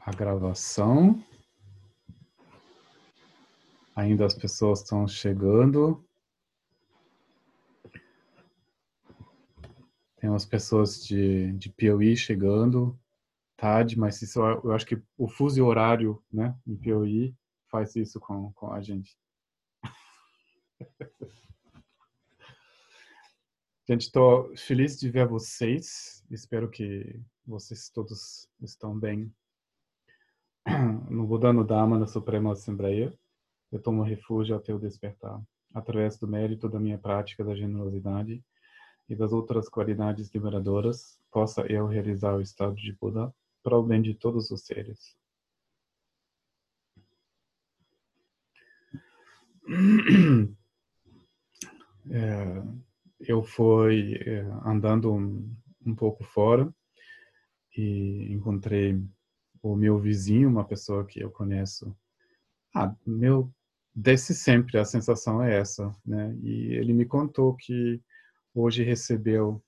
a gravação. Ainda as pessoas estão chegando. Tem umas pessoas de, de Piauí chegando tarde, mas isso, eu acho que o fuso horário né, em Piauí faz isso com, com a gente. Gente, estou feliz de ver vocês. Espero que vocês todos estão bem. No Buda Dharma na Suprema Assembleia, eu tomo refúgio até o despertar, através do mérito da minha prática da generosidade e das outras qualidades liberadoras, possa eu realizar o estado de Buda para o bem de todos os seres. É, eu fui é, andando um, um, pouco fora e encontrei o meu vizinho, uma pessoa que eu conheço. Ah, meu, desde sempre a sensação é essa, né? E ele me contou que hoje recebeu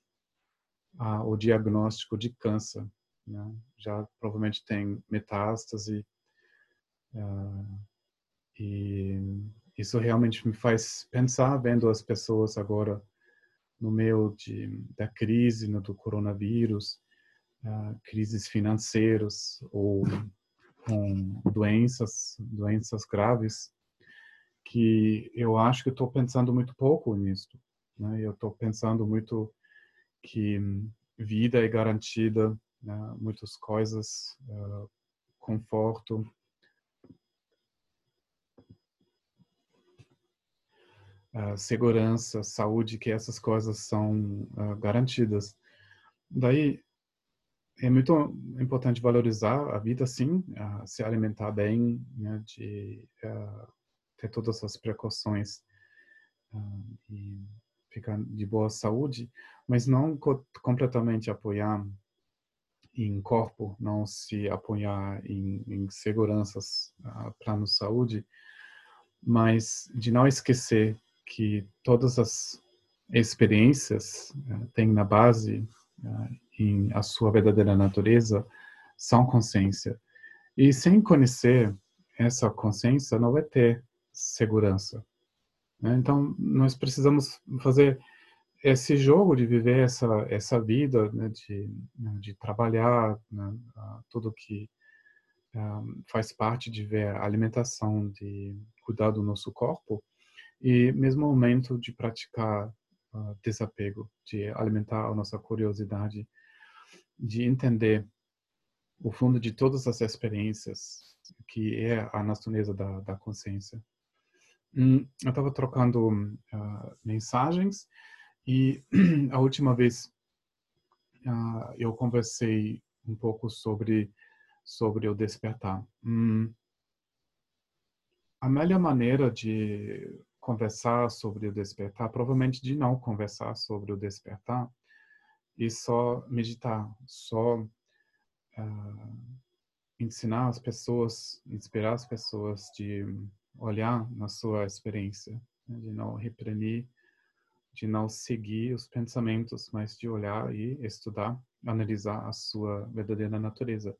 o diagnóstico de câncer, né? Já provavelmente tem metástase ah, e isso realmente me faz pensar vendo as pessoas agora no meio de, da crise no, do coronavírus, crises financeiras ou com doenças, doenças graves, que eu acho que estou pensando muito pouco nisso. Né? Eu estou pensando muito que vida é garantida, né? muitas coisas, uh, conforto, uh, segurança, saúde, que essas coisas são uh, garantidas. Daí é muito importante valorizar a vida, sim, uh, se alimentar bem, né, de ter todas as precauções e ficar de boa saúde, mas não co completamente apoiar em corpo, não se apoiar em, em seguranças, uh, planos de saúde, mas de não esquecer que todas as experiências uh, têm na base, uh, em a sua verdadeira natureza, são consciência. E sem conhecer essa consciência, não vai ter segurança. Né? Então, nós precisamos fazer esse jogo de viver essa essa vida, né? de, né? de trabalhar, né? tudo que um, faz parte de ver a alimentação, de cuidar do nosso corpo, e mesmo momento de praticar desapego, de alimentar a nossa curiosidade, de entender o fundo de todas as experiências que é a natureza da, da consciência. Hum, eu estava trocando uh, mensagens e a última vez uh, eu conversei um pouco sobre sobre o despertar. Hum, a melhor maneira de conversar sobre o despertar, provavelmente de não conversar sobre o despertar e só meditar, só uh, ensinar as pessoas, inspirar as pessoas de olhar na sua experiência, né? de não reprimir, de não seguir os pensamentos, mas de olhar e estudar, analisar a sua verdadeira natureza.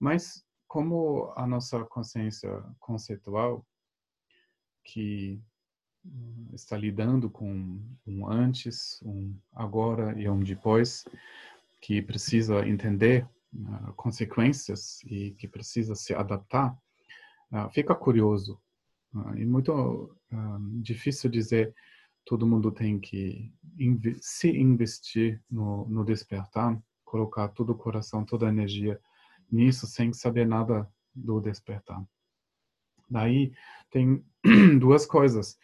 Mas como a nossa consciência conceitual que está lidando com um antes, um agora e um depois, que precisa entender uh, consequências e que precisa se adaptar, uh, fica curioso. Uh, e muito difícil dizer todo mundo tem que inv se investir no, no despertar, colocar todo o coração, toda a energia nisso sem saber nada do despertar. Daí tem duas coisas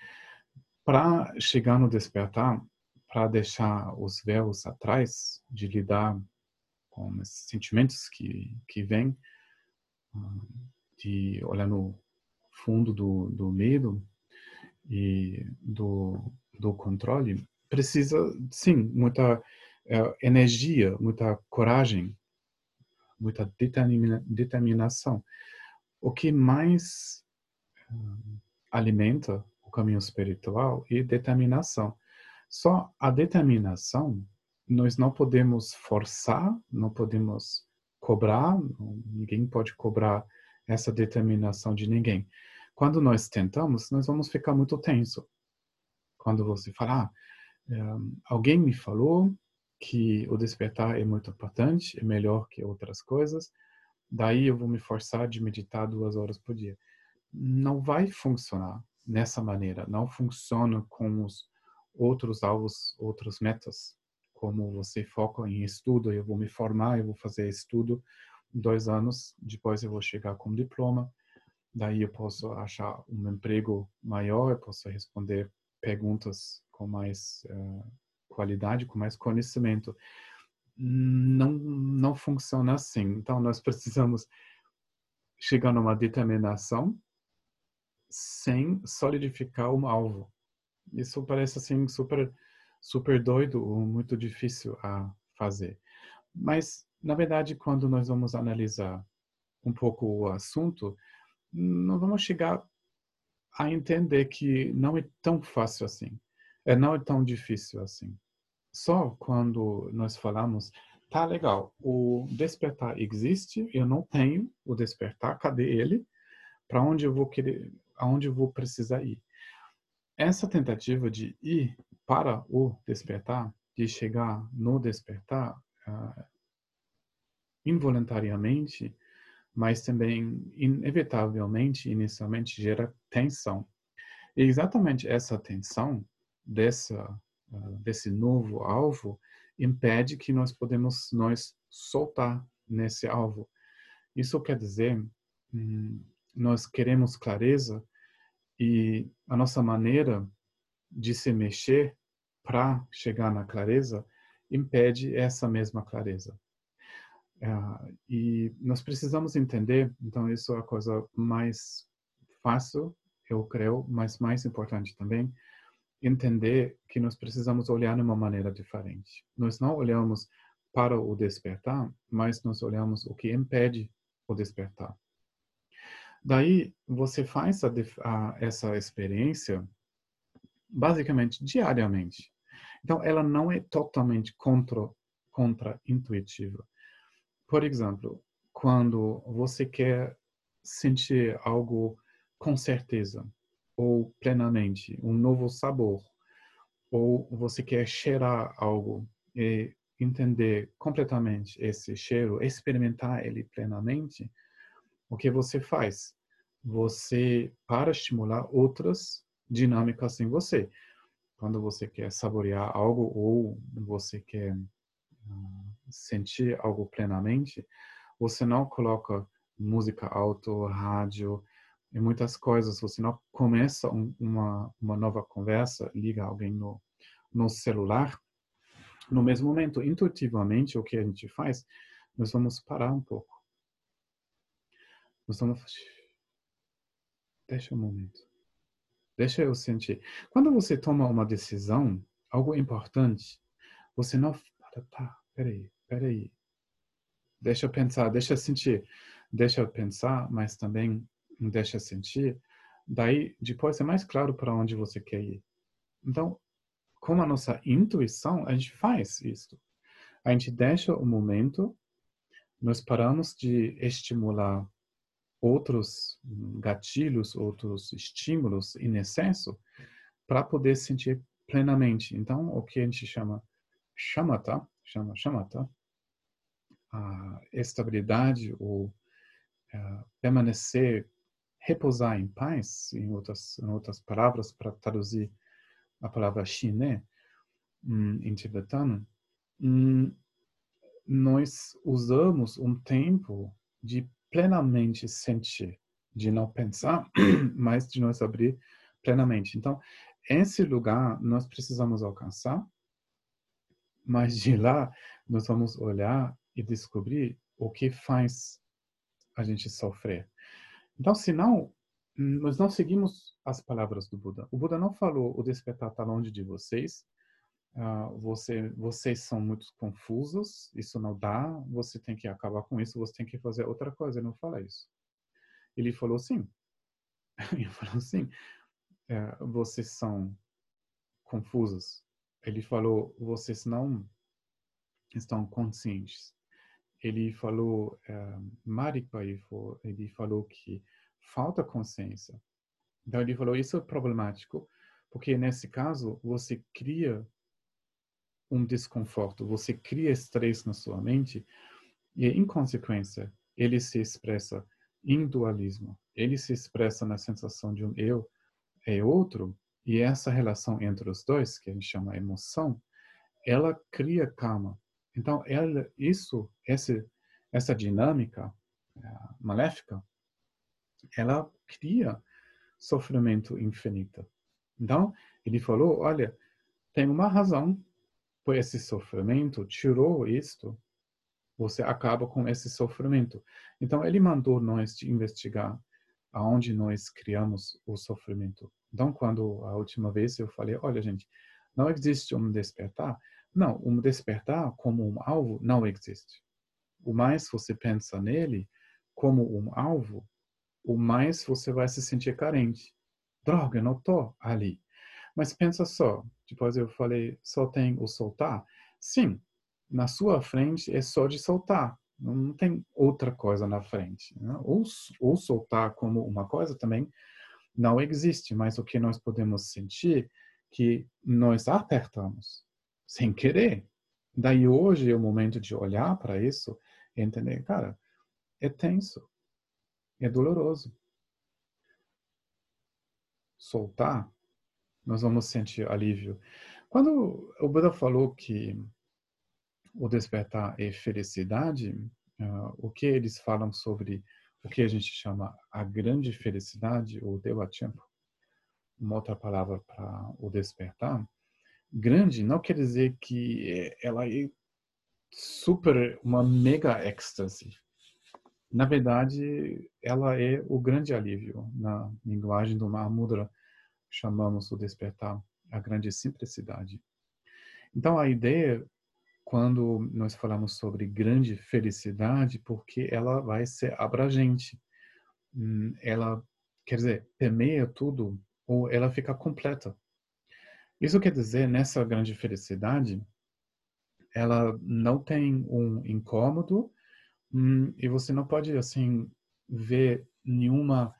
para chegar no despertar, para deixar os véus atrás, de lidar com esses sentimentos que, que vêm, ah, de olhar no fundo do, do medo e do, do controle, precisa, sim, muita é, energia, muita coragem, muita determina, determinação. O que mais uh, alimenta o caminho espiritual e determinação. Só a determinação nós não podemos forçar, não podemos cobrar, ninguém pode cobrar essa determinação de ninguém. Quando nós tentamos, nós vamos ficar muito tenso. Quando você falar, ah, é, alguém me falou que o despertar é muito importante, é melhor que outras coisas, daí eu vou me forçar de meditar duas horas por dia. Não vai funcionar nessa maneira, não funciona com os outros alvos, outras metas, como você foca em estudo, eu vou me formar, eu vou fazer estudo dois anos, depois eu vou chegar com diploma, daí eu posso achar um emprego maior, eu posso responder perguntas com mais uh, qualidade, com mais conhecimento. Não, não funciona assim. Então, nós precisamos chegar numa determinação sem solidificar um alvo. Isso parece assim super super doido ou muito difícil a fazer. Mas na verdade, quando nós vamos analisar um pouco o assunto, não vamos chegar a entender que não é tão fácil assim. É não é tão difícil assim. Só quando nós falamos, tá legal, o despertar existe, eu não tenho o despertar, cadê ele? Para onde eu vou querer, aonde eu vou precisar ir? Essa tentativa de ir para o despertar, de chegar no despertar, uh, involuntariamente, mas também inevitavelmente, inicialmente, gera tensão. E exatamente essa tensão dessa uh, desse novo alvo impede que nós podemos nós soltar nesse alvo. Isso quer dizer, hum, nós queremos clareza e a nossa maneira de se mexer para chegar na clareza impede essa mesma clareza. Uh, e nós precisamos entender, então isso é a coisa mais fácil, eu creio, mas mais importante também, entender que nós precisamos olhar de uma maneira diferente. Nós não olhamos para o despertar, mas nós olhamos o que impede o despertar. Daí você faz a, a, essa experiência basicamente diariamente. Então ela não é totalmente contra contra intuitiva. Por exemplo, quando você quer sentir algo com certeza ou plenamente, um novo sabor, ou você quer cheirar algo e entender completamente esse cheiro, experimentar ele plenamente, o que você faz? Você para estimular outras dinâmicas em você. Quando você quer saborear algo ou você quer sentir algo plenamente, você não coloca música alto, rádio e muitas coisas. Você não começa um, uma, uma nova conversa, liga alguém no, no celular. No mesmo momento, intuitivamente, o que a gente faz, nós vamos parar um pouco. Vamos. Deixa um momento. Deixa eu sentir. Quando você toma uma decisão, algo importante, você não. Tá, peraí, peraí. Deixa eu pensar, deixa eu sentir. Deixa eu pensar, mas também deixa eu sentir. Daí, depois é mais claro para onde você quer ir. Então, com a nossa intuição, a gente faz isso. A gente deixa o momento, nós paramos de estimular outros gatilhos, outros estímulos em excesso, para poder sentir plenamente. Então, o que a gente chama chamata, chama shamatha, a estabilidade ou uh, permanecer, repousar em paz, em outras, em outras palavras, para traduzir a palavra shine um, em tibetano, um, nós usamos um tempo de plenamente sentir, de não pensar, mas de nos abrir plenamente. Então, esse lugar nós precisamos alcançar mas de lá, nós vamos olhar e descobrir o que faz a gente sofrer. Então, se não, nós não seguimos as palavras do Buda. O Buda não falou o despertar está longe de vocês. Uh, você, vocês são muito confusos, isso não dá, você tem que acabar com isso, você tem que fazer outra coisa. Ele não fala isso. Ele falou sim. Ele falou sim. Uh, vocês são confusos, ele falou: vocês não estão conscientes. ele falou, uh, Marik ele falou que falta consciência. Então ele falou isso é problemático, porque nesse caso você cria um desconforto, você cria estresse na sua mente e em consequência ele se expressa em dualismo. Ele se expressa na sensação de um eu é outro e essa relação entre os dois, que a gente chama emoção, ela cria calma. Então, ela, isso, essa, essa dinâmica é, maléfica, ela cria sofrimento infinito. Então, ele falou, olha, tem uma razão por esse sofrimento, tirou isto, você acaba com esse sofrimento. Então, ele mandou nós de investigar aonde nós criamos o sofrimento. Então, quando a última vez eu falei, olha, gente, não existe um despertar, não, um despertar como um alvo não existe. O mais você pensa nele como um alvo, o mais você vai se sentir carente. Droga, não estou ali. Mas pensa só, depois eu falei, só tem o soltar? Sim, na sua frente é só de soltar. Não tem outra coisa na frente. Né? Ou, ou soltar como uma coisa também não existe, mas o que nós podemos sentir que nós apertamos sem querer. Daí hoje é o momento de olhar para isso e entender, cara, é tenso, é doloroso. Soltar, nós vamos sentir alívio. Quando o Buda falou que o despertar é felicidade, uh, o que eles falam sobre o que a gente chama a grande felicidade, ou Devachampa, uma outra palavra para o despertar, grande não quer dizer que ela é super, uma mega êxtase. Na verdade, ela é o grande alívio. Na linguagem do Mahamudra, chamamos o despertar a grande simplicidade. Então, a ideia, quando nós falamos sobre grande felicidade, porque ela vai ser abrangente. Hum, ela, quer dizer, permeia tudo, ou ela fica completa. Isso quer dizer, nessa grande felicidade, ela não tem um incômodo hum, e você não pode, assim, ver nenhuma,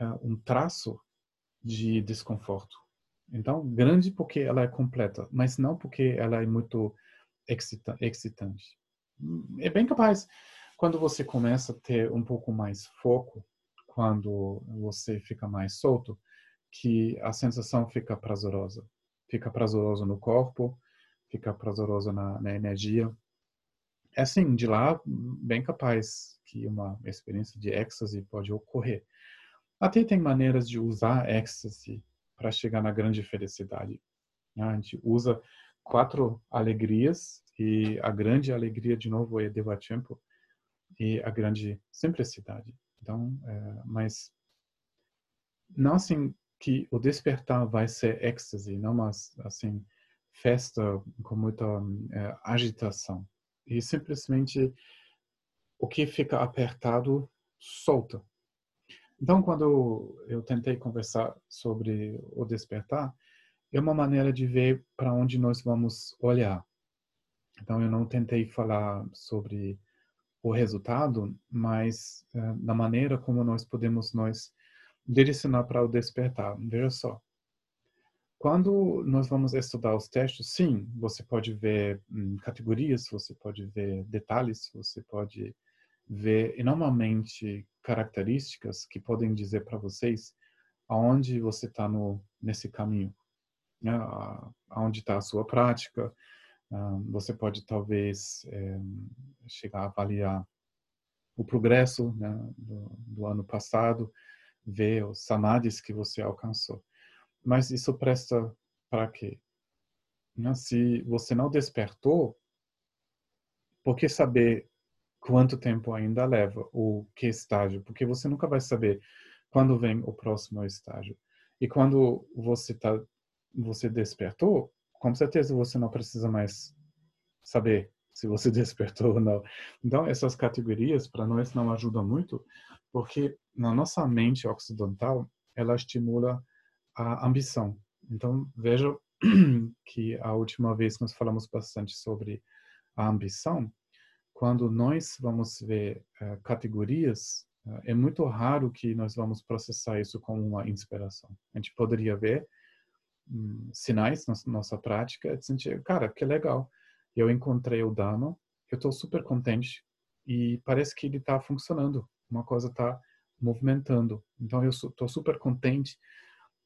uh, um traço de desconforto. Então, grande porque ela é completa, mas não porque ela é muito excitante. É bem capaz, quando você começa a ter um pouco mais foco, quando você fica mais solto, que a sensação fica prazerosa. Fica prazeroso no corpo, fica prazeroso na, na energia. É assim, de lá, bem capaz que uma experiência de êxtase pode ocorrer. Até tem maneiras de usar êxtase para chegar na grande felicidade. A gente usa quatro alegrias e a grande alegria, de novo, é Devachampa e a grande simplicidade. Então, é, mas não assim que o despertar vai ser êxtase, não mas assim festa com muita é, agitação. E simplesmente o que fica apertado solta. Então, quando eu tentei conversar sobre o despertar, é uma maneira de ver para onde nós vamos olhar. Então, eu não tentei falar sobre o resultado, mas uh, na maneira como nós podemos nós direcionar para o despertar. Veja só. Quando nós vamos estudar os textos, sim, você pode ver hum, categorias, você pode ver detalhes, você pode ver enormemente características que podem dizer para vocês aonde você está nesse caminho, né? aonde está a sua prática. Você pode talvez é, chegar a avaliar o progresso né, do, do ano passado, ver os samadhis que você alcançou. Mas isso presta para quê? Né? Se você não despertou, por que saber quanto tempo ainda leva ou que estágio? Porque você nunca vai saber quando vem o próximo estágio. E quando você tá, você despertou, com certeza você não precisa mais saber se você despertou ou não. Então essas categorias para nós não ajudam muito, porque na nossa mente ocidental ela estimula a ambição. Então veja que a última vez nós falamos bastante sobre a ambição. Quando nós vamos ver uh, categorias, uh, é muito raro que nós vamos processar isso como uma inspiração. A gente poderia ver um, sinais na nossa prática de sentir, cara, que legal, eu encontrei o Dharma, eu estou super contente e parece que ele está funcionando, uma coisa está movimentando. Então eu estou super contente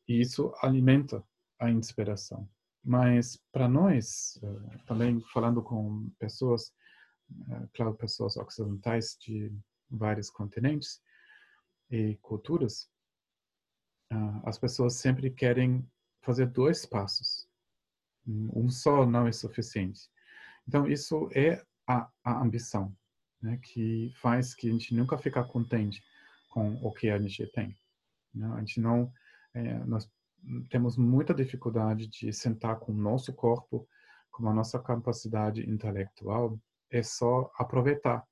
e isso alimenta a inspiração. Mas para nós, eh, também falando com pessoas, eh, claro, pessoas ocidentais de vários continentes e culturas, ah, as pessoas sempre querem fazer dois passos. Um só não é suficiente. Então, isso é a, a ambição, né, que faz que a gente nunca fica contente com o que a gente tem. Né? A gente não, é, nós temos muita dificuldade de sentar com o nosso corpo, com a nossa capacidade intelectual, é só aproveitar.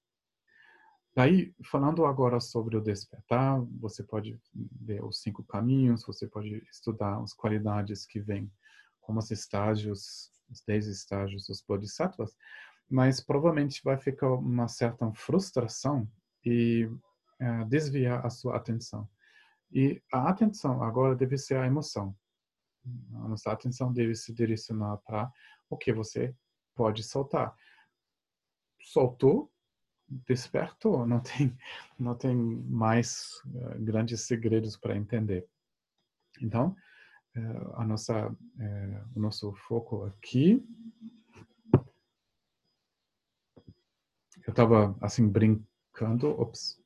Daí, falando agora sobre o despertar, você pode ver os cinco caminhos, você pode estudar as qualidades que vêm, como os estágios, os dez estágios dos bodhisattvas, mas provavelmente vai ficar uma certa frustração e é, desviar a sua atenção. E a atenção agora deve ser a emoção. A nossa atenção deve se direcionar para o que você pode soltar. Soltou, despertou, não tem, não tem mais uh, grandes segredos para entender. Então, uh, a nossa, uh, o nosso foco aqui. Eu estava assim brincando, ops,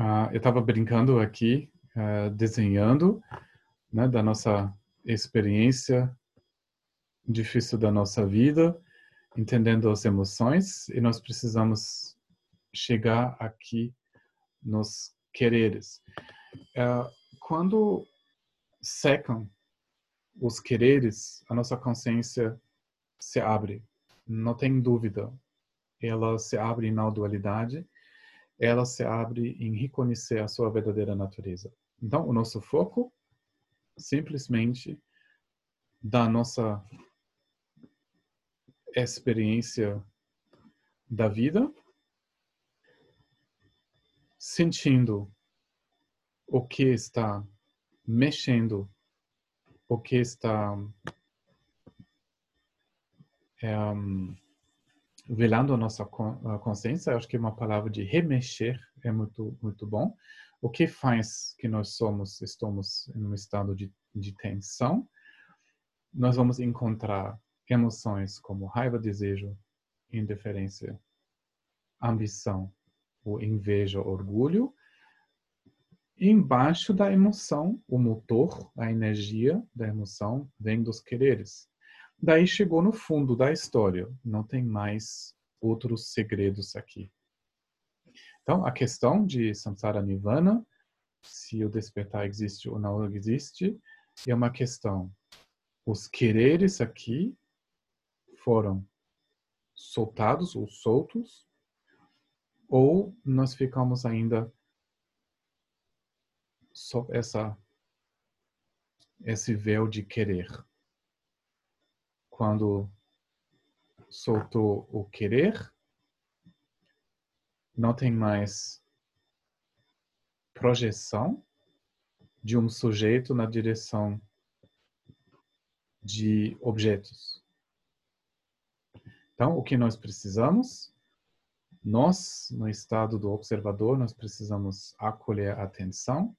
Uh, eu estava brincando aqui, uh, desenhando, né, da nossa experiência difícil da nossa vida, entendendo as emoções, e nós precisamos chegar aqui nos quereres. Uh, quando secam os quereres, a nossa consciência se abre, não tem dúvida. Ela se abre na dualidade ela se abre em reconhecer a sua verdadeira natureza. Então, o nosso foco simplesmente da nossa experiência da vida, sentindo o que está mexendo, o que está um, velando a nossa consciência, acho que uma palavra de remexer é muito muito bom. O que faz que nós somos estamos em um estado de, de tensão? Nós vamos encontrar emoções como raiva, desejo, indiferença, ambição, ou inveja, orgulho. embaixo da emoção, o motor, a energia da emoção vem dos quereres. Daí chegou no fundo da história. Não tem mais outros segredos aqui. Então, a questão de Samsara Nirvana, se o despertar existe ou não existe, é uma questão. Os quereres aqui foram soltados ou soltos, ou nós ficamos ainda sob essa esse véu de querer quando soltou o querer, não tem mais projeção de um sujeito na direção de objetos. Então, o que nós precisamos? Nós, no estado do observador, nós precisamos acolher a atenção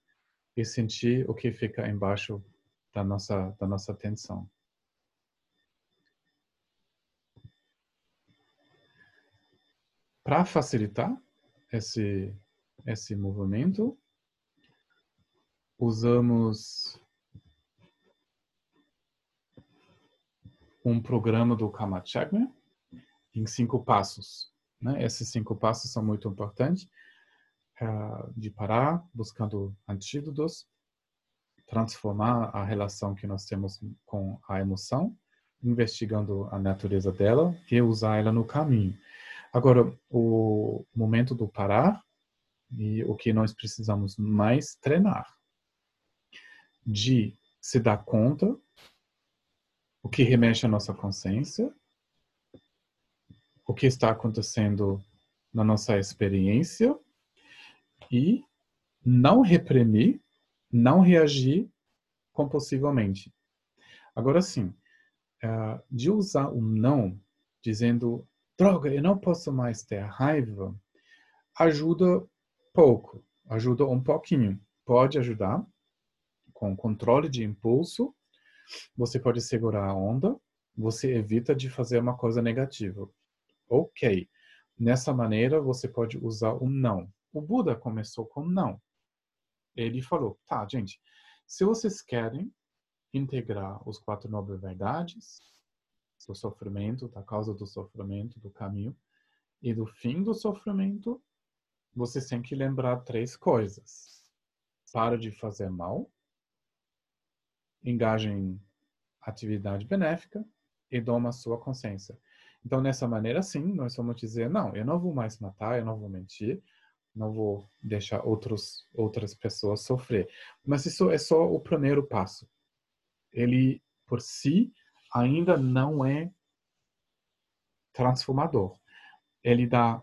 e sentir o que fica embaixo da nossa, da nossa atenção. Para facilitar esse, esse movimento, usamos um programa do Kamachakma em cinco passos. Né? Esses cinco passos são muito importantes uh, de parar, buscando antídotos, transformar a relação que nós temos com a emoção, investigando a natureza dela e usar ela no caminho. Agora, o momento do parar e o que nós precisamos mais treinar de se dar conta o que remexe a nossa consciência, o que está acontecendo na nossa experiência e não reprimir, não reagir compulsivamente. Agora sim, eh, de usar o não, dizendo, droga, eu não posso mais ter raiva, ajuda pouco, ajuda um pouquinho. Pode ajudar com controle de impulso, você pode segurar a onda, você evita de fazer uma coisa negativa. Ok. Nessa maneira, você pode usar o não. O Buda começou com não. Ele falou, tá, gente, se vocês querem integrar os quatro nobres verdades, do sofrimento, da causa do sofrimento, do caminho, e do fim do sofrimento, vocês têm que lembrar três coisas. Para de fazer mal, engajem em atividade benéfica e doma a sua consciência. Então, nessa maneira, sim, nós vamos dizer, não, eu não vou mais matar, eu não vou mentir, não vou deixar outros, outras pessoas sofrer. Mas isso é só o primeiro passo. Ele, por si, ainda não é transformador. Ele dá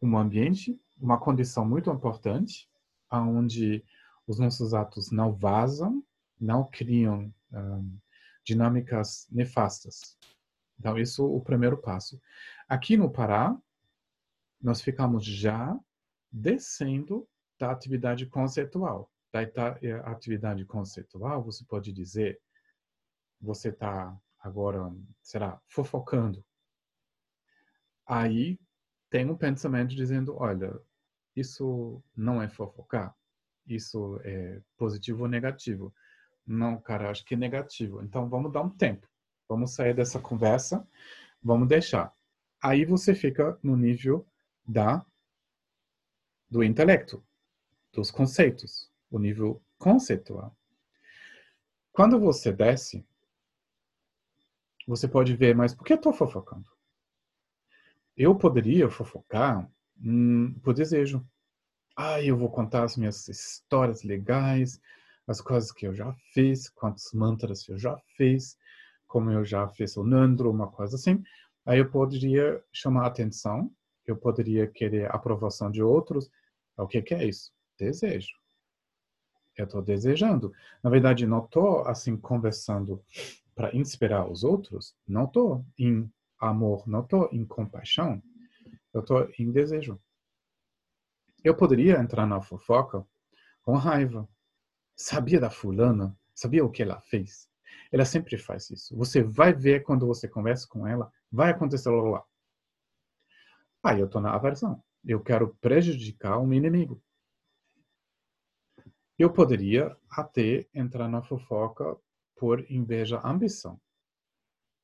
um ambiente, uma condição muito importante, onde os nossos atos não vazam, não criam um, dinâmicas nefastas. Então, isso é o primeiro passo. Aqui no Pará, nós ficamos já descendo da atividade conceitual. Da eh, atividade conceitual, você pode dizer, você está agora, será, fofocando. Aí tem um pensamento dizendo, olha, isso não é fofocar, isso é positivo ou negativo. Não, cara, acho que é negativo. Então vamos dar um tempo. Vamos sair dessa conversa, vamos deixar. Aí você fica no nível da do intelecto, dos conceitos, o nível conceitual. Quando você desce, você pode ver, mas por que eu estou fofocando? Eu poderia fofocar hum, por desejo. Ah, eu vou contar as minhas histórias legais, as coisas que eu já fiz, quantos mantras eu já fiz, como eu já fiz o Nandro, uma coisa assim. Aí eu poderia chamar atenção, eu poderia querer aprovação de outros. O que, que é isso? Desejo. Eu estou desejando. Na verdade, não estou assim conversando para inspirar os outros. Não estou em amor, não estou em compaixão. Eu estou em desejo. Eu poderia entrar na fofoca com raiva, sabia da fulana, sabia o que ela fez. Ela sempre faz isso. Você vai ver quando você conversa com ela, vai acontecer lá. lá. Aí eu estou na aversão. Eu quero prejudicar o meu inimigo. Eu poderia até entrar na fofoca por inveja, ambição.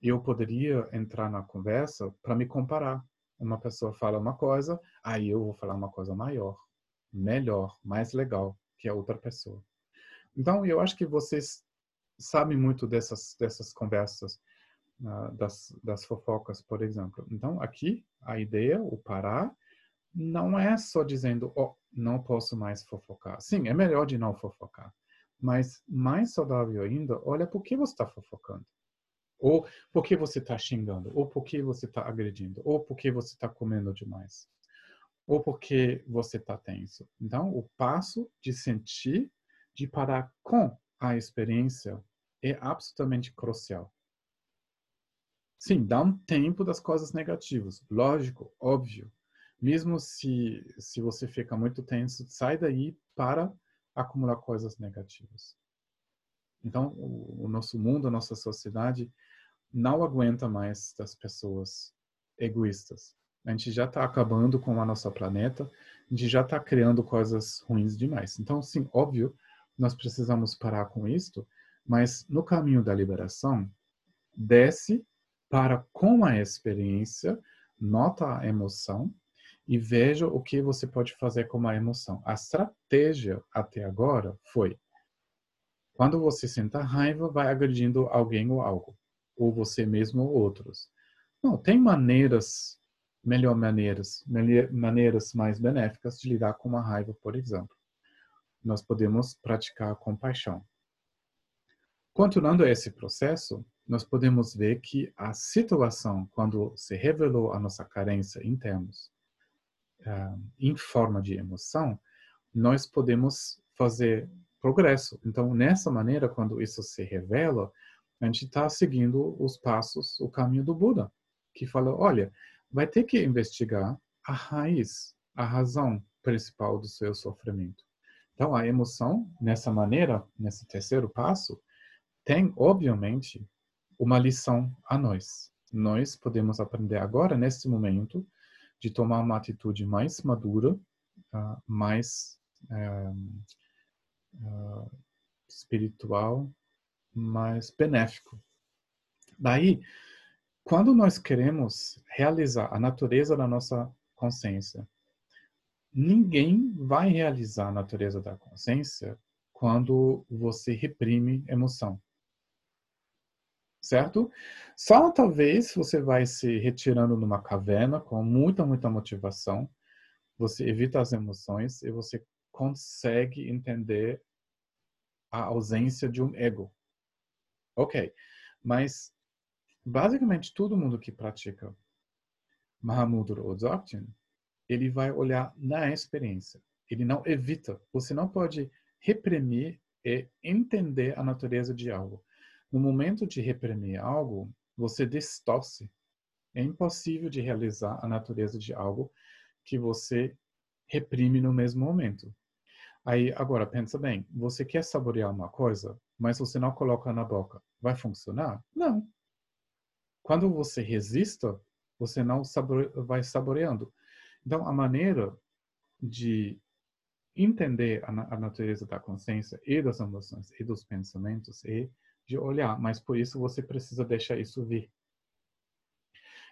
Eu poderia entrar na conversa para me comparar. Uma pessoa fala uma coisa, aí eu vou falar uma coisa maior, melhor, mais legal que a outra pessoa. Então, eu acho que vocês sabem muito dessas, dessas conversas, uh, das, das fofocas, por exemplo. Então, aqui, a ideia, o parar, não é só dizendo, oh, não posso mais fofocar. Sim, é melhor de não fofocar. Mas mais saudável ainda, olha por que você está fofocando. Ou por que você está xingando. Ou por que você está agredindo. Ou por que você está comendo demais. Ou porque você está tenso. Então, o passo de sentir de parar com a experiência é absolutamente crucial. Sim, dá um tempo das coisas negativas, lógico, óbvio. Mesmo se, se você fica muito tenso, sai daí para acumular coisas negativas. Então, o, nosso mundo, a nossa sociedade não aguenta mais das pessoas egoístas. A gente já está acabando com o nosso planeta, a gente já está criando coisas ruins demais. Então, sim, óbvio, nós precisamos parar com isto, mas no caminho da liberação, desce para com a experiência, nota a emoção e veja o que você pode fazer com a emoção. A estratégia até agora foi quando você senta raiva, vai agredindo alguém ou algo, ou você mesmo ou outros. Não, tem maneiras melhor maneiras, maneiras mais benéficas de lidar com uma raiva, por exemplo. Nós podemos praticar compaixão. Continuando esse processo, nós podemos ver que a situação, quando se revelou a nossa carência em termos, uh, em forma de emoção, nós podemos fazer progresso. Então, nessa maneira, quando isso se revela, a gente está seguindo os passos, o caminho do Buda, que fala: olha, vai ter que investigar a raiz, a razão principal do seu sofrimento. Então, a emoção, nessa maneira, nesse terceiro passo, tem, obviamente, uma lição a nós. Nós podemos aprender agora, nesse momento, de tomar uma atitude mais madura, uh, mais uh, espiritual, mais benéfico. Daí, quando nós queremos realizar a natureza da nossa consciência, ninguém vai realizar a natureza da consciência quando você reprime emoção. Certo? Só talvez você vai se retirando numa caverna com muita, muita motivação, você evita as emoções e você consegue entender a ausência de um ego. Ok, mas basicamente todo mundo que pratica Mahamudra ou Dzogchen ele vai olhar na experiência. Ele não evita. Você não pode reprimir e entender a natureza de algo. No momento de reprimir algo, você distorce. É impossível de realizar a natureza de algo que você reprime no mesmo momento. Aí, agora, pensa bem, você quer saborear uma coisa, mas você não coloca na boca. Vai funcionar? Não. Quando você resista, você não sabore... vai saboreando. Então, a maneira de entender a, natureza da consciência e das emoções e dos pensamentos é de olhar, mas por isso você precisa deixar isso vir.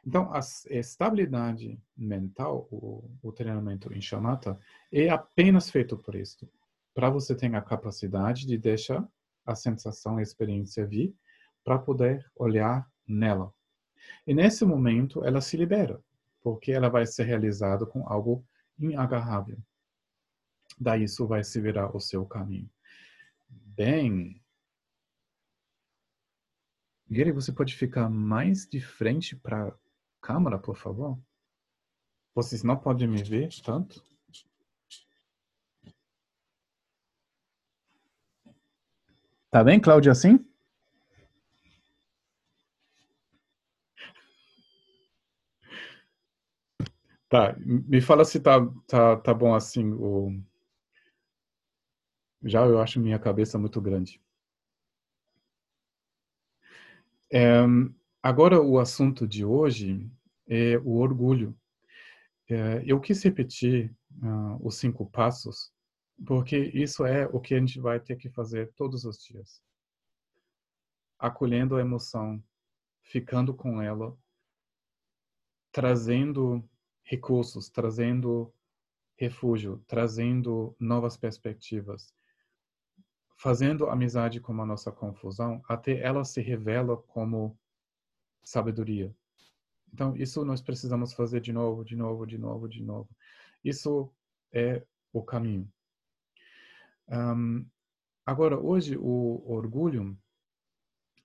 Então, a estabilidade mental, o, o treinamento em chamata, é apenas feito por isso. Para você ter a capacidade de deixar a sensação, a experiência vir, para poder olhar nela. E nesse momento, ela se libera porque ela vai ser realizada com algo inagarrável. Daí isso vai se virar o seu caminho. Bem, Gary, você pode ficar mais de frente para a câmera, por favor? Vocês não podem me ver tanto? Tá bem, Cláudia, assim? Tá, me fala se tá, tá, tá bom assim. O... Já eu acho minha cabeça muito grande. É, agora, o assunto de hoje é o orgulho. É, eu quis repetir uh, os cinco passos, porque isso é o que a gente vai ter que fazer todos os dias. Acolhendo a emoção, ficando com ela, trazendo recursos, trazendo refúgio, trazendo novas perspectivas, fazendo amizade com a nossa confusão, até ela se revela como sabedoria. Então, isso nós precisamos fazer de novo, de novo, de novo, de novo. Isso é o caminho. Um, agora, hoje, o orgulho,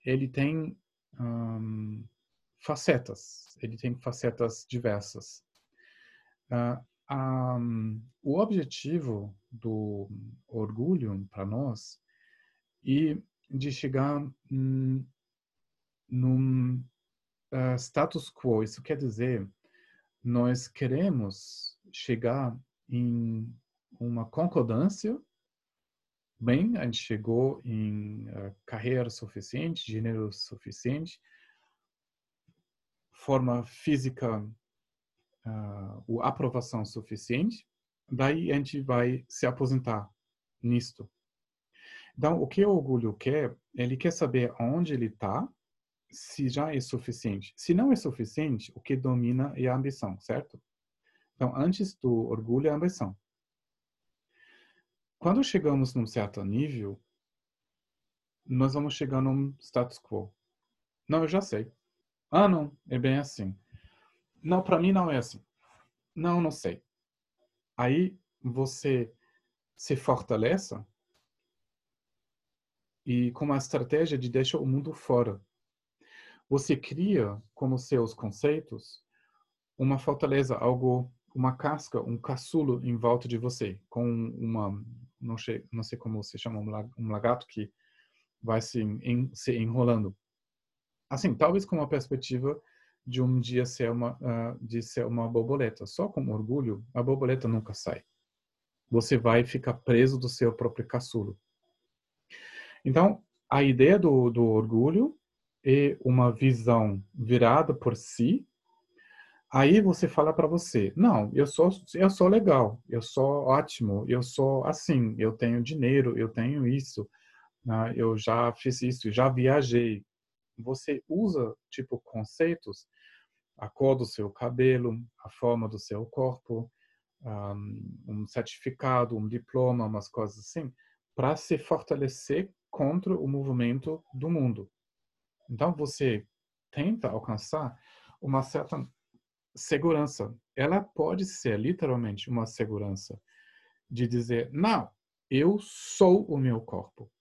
ele tem um, facetas, ele tem facetas diversas. Uh, um, o objetivo do orgulho para nós é de chegar num uh, status quo. Isso quer dizer, nós queremos chegar em uma concordância. Bem, a gente chegou em uh, carreira suficiente, dinheiro suficiente, forma física uh, a aprovação suficiente, daí a gente vai se aposentar nisto. Então, o que o orgulho quer, ele quer saber onde ele está, se já é suficiente. Se não é suficiente, o que domina é a ambição, certo? Então, antes do orgulho é a ambição. Quando chegamos num certo nível, nós vamos chegar num status quo. Não, eu já sei. Ah, não, é bem assim. não, para mim não é assim. Não, não sei. Aí você se fortalece e com uma estratégia de deixar o mundo fora. Você cria, como seus conceitos, uma fortaleza, algo, uma casca, um caçulo em volta de você, com uma, não sei, não sei como se chama, um lagarto que vai se, se enrolando. Assim, talvez com uma perspectiva de um dia ser uma, uh, de ser uma borboleta. Só com orgulho, a borboleta nunca sai. Você vai ficar preso do seu próprio caçulo. Então, a ideia do, do orgulho é uma visão virada por si. Aí você fala para você: não, eu sou eu sou legal, eu sou ótimo, eu sou assim, eu tenho dinheiro, eu tenho isso, né? eu já fiz isso, já viajei. Você usa tipo conceitos, a cor do seu cabelo, a forma do seu corpo, um certificado, um diploma, umas coisas assim, para se fortalecer contra o movimento do mundo. Então você tenta alcançar uma certa segurança. Ela pode ser literalmente uma segurança de dizer: não, eu sou o meu corpo.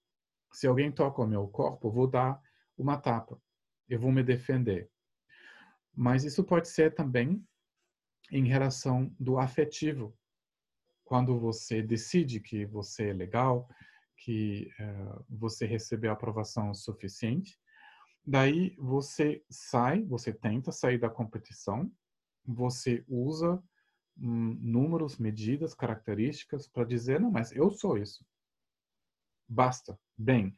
Se alguém toca o meu corpo, vou dar uma tapa. Eu vou me defender. Mas isso pode ser também em relação do afetivo. Quando você decide que você é legal, que uh, você recebeu aprovação suficiente. Daí você sai, você tenta sair da competição, você usa um, números, medidas, características para dizer, não, mas eu sou isso. Basta, bem.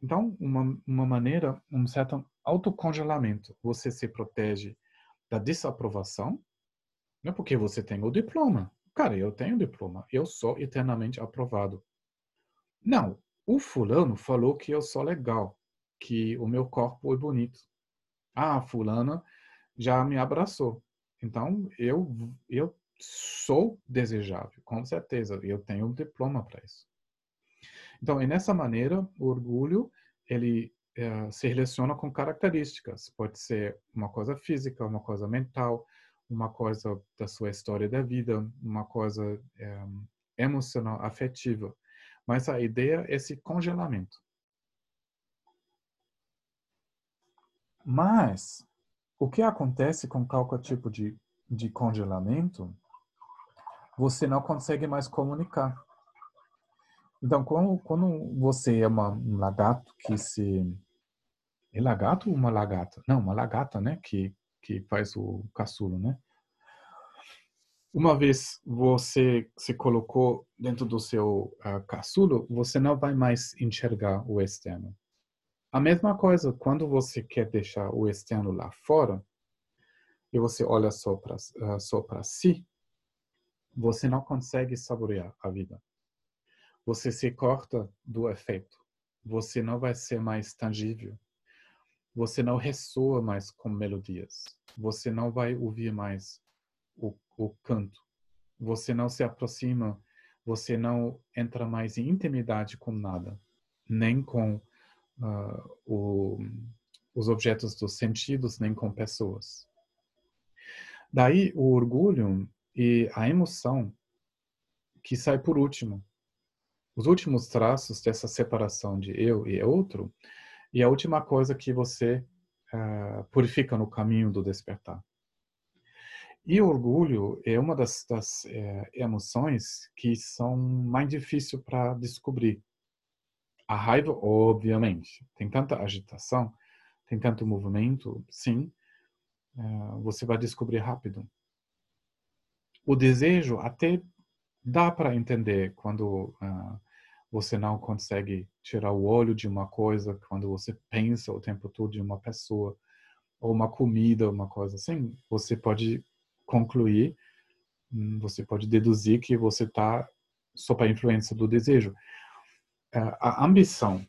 Então, uma, uma maneira, um certo autocongelamento. Você se protege da desaprovação, não é porque você tem o diploma. Cara, eu tenho diploma, eu sou eternamente aprovado. Não, o fulano falou que eu sou legal, que o meu corpo é bonito. Ah, fulana já me abraçou. Então, eu, eu sou desejável, com certeza. Eu tenho um diploma para isso. Então, e nessa maneira, o orgulho, ele é, se relaciona com características. Pode ser uma coisa física, uma coisa mental, uma coisa da sua história da vida, uma coisa é, emocional, afetiva. Mas a ideia é esse congelamento. Mas o que acontece com qualquer tipo de, de congelamento, você não consegue mais comunicar. Então, quando, quando você é uma, um lagarto que se. É lagarto ou uma lagarta? Não, uma lagarta, né? Que, que faz o caçulo, né? Uma vez você se colocou dentro do seu uh, caçulo, você não vai mais enxergar o externo. A mesma coisa quando você quer deixar o externo lá fora e você olha só para uh, só para si, você não consegue saborear a vida. Você se corta do efeito. Você não vai ser mais tangível. Você não ressoa mais com melodias. Você não vai ouvir mais o, o canto. Você não se aproxima, você não entra mais em intimidade com nada, nem com uh, o, os objetos dos sentidos, nem com pessoas. Daí o orgulho e a emoção que sai por último. Os últimos traços dessa separação de eu e outro, e a última coisa que você uh, purifica no caminho do despertar. E o orgulho é uma das, das é, emoções que são mais difíceis para descobrir. A raiva, obviamente, tem tanta agitação, tem tanto movimento, sim, é, você vai descobrir rápido. O desejo até dá para entender quando uh, você não consegue tirar o olho de uma coisa, quando você pensa o tempo todo de uma pessoa, ou uma comida, uma coisa assim, você pode concluir, hum, você pode deduzir que você está sob a influência do desejo. É, a ambição,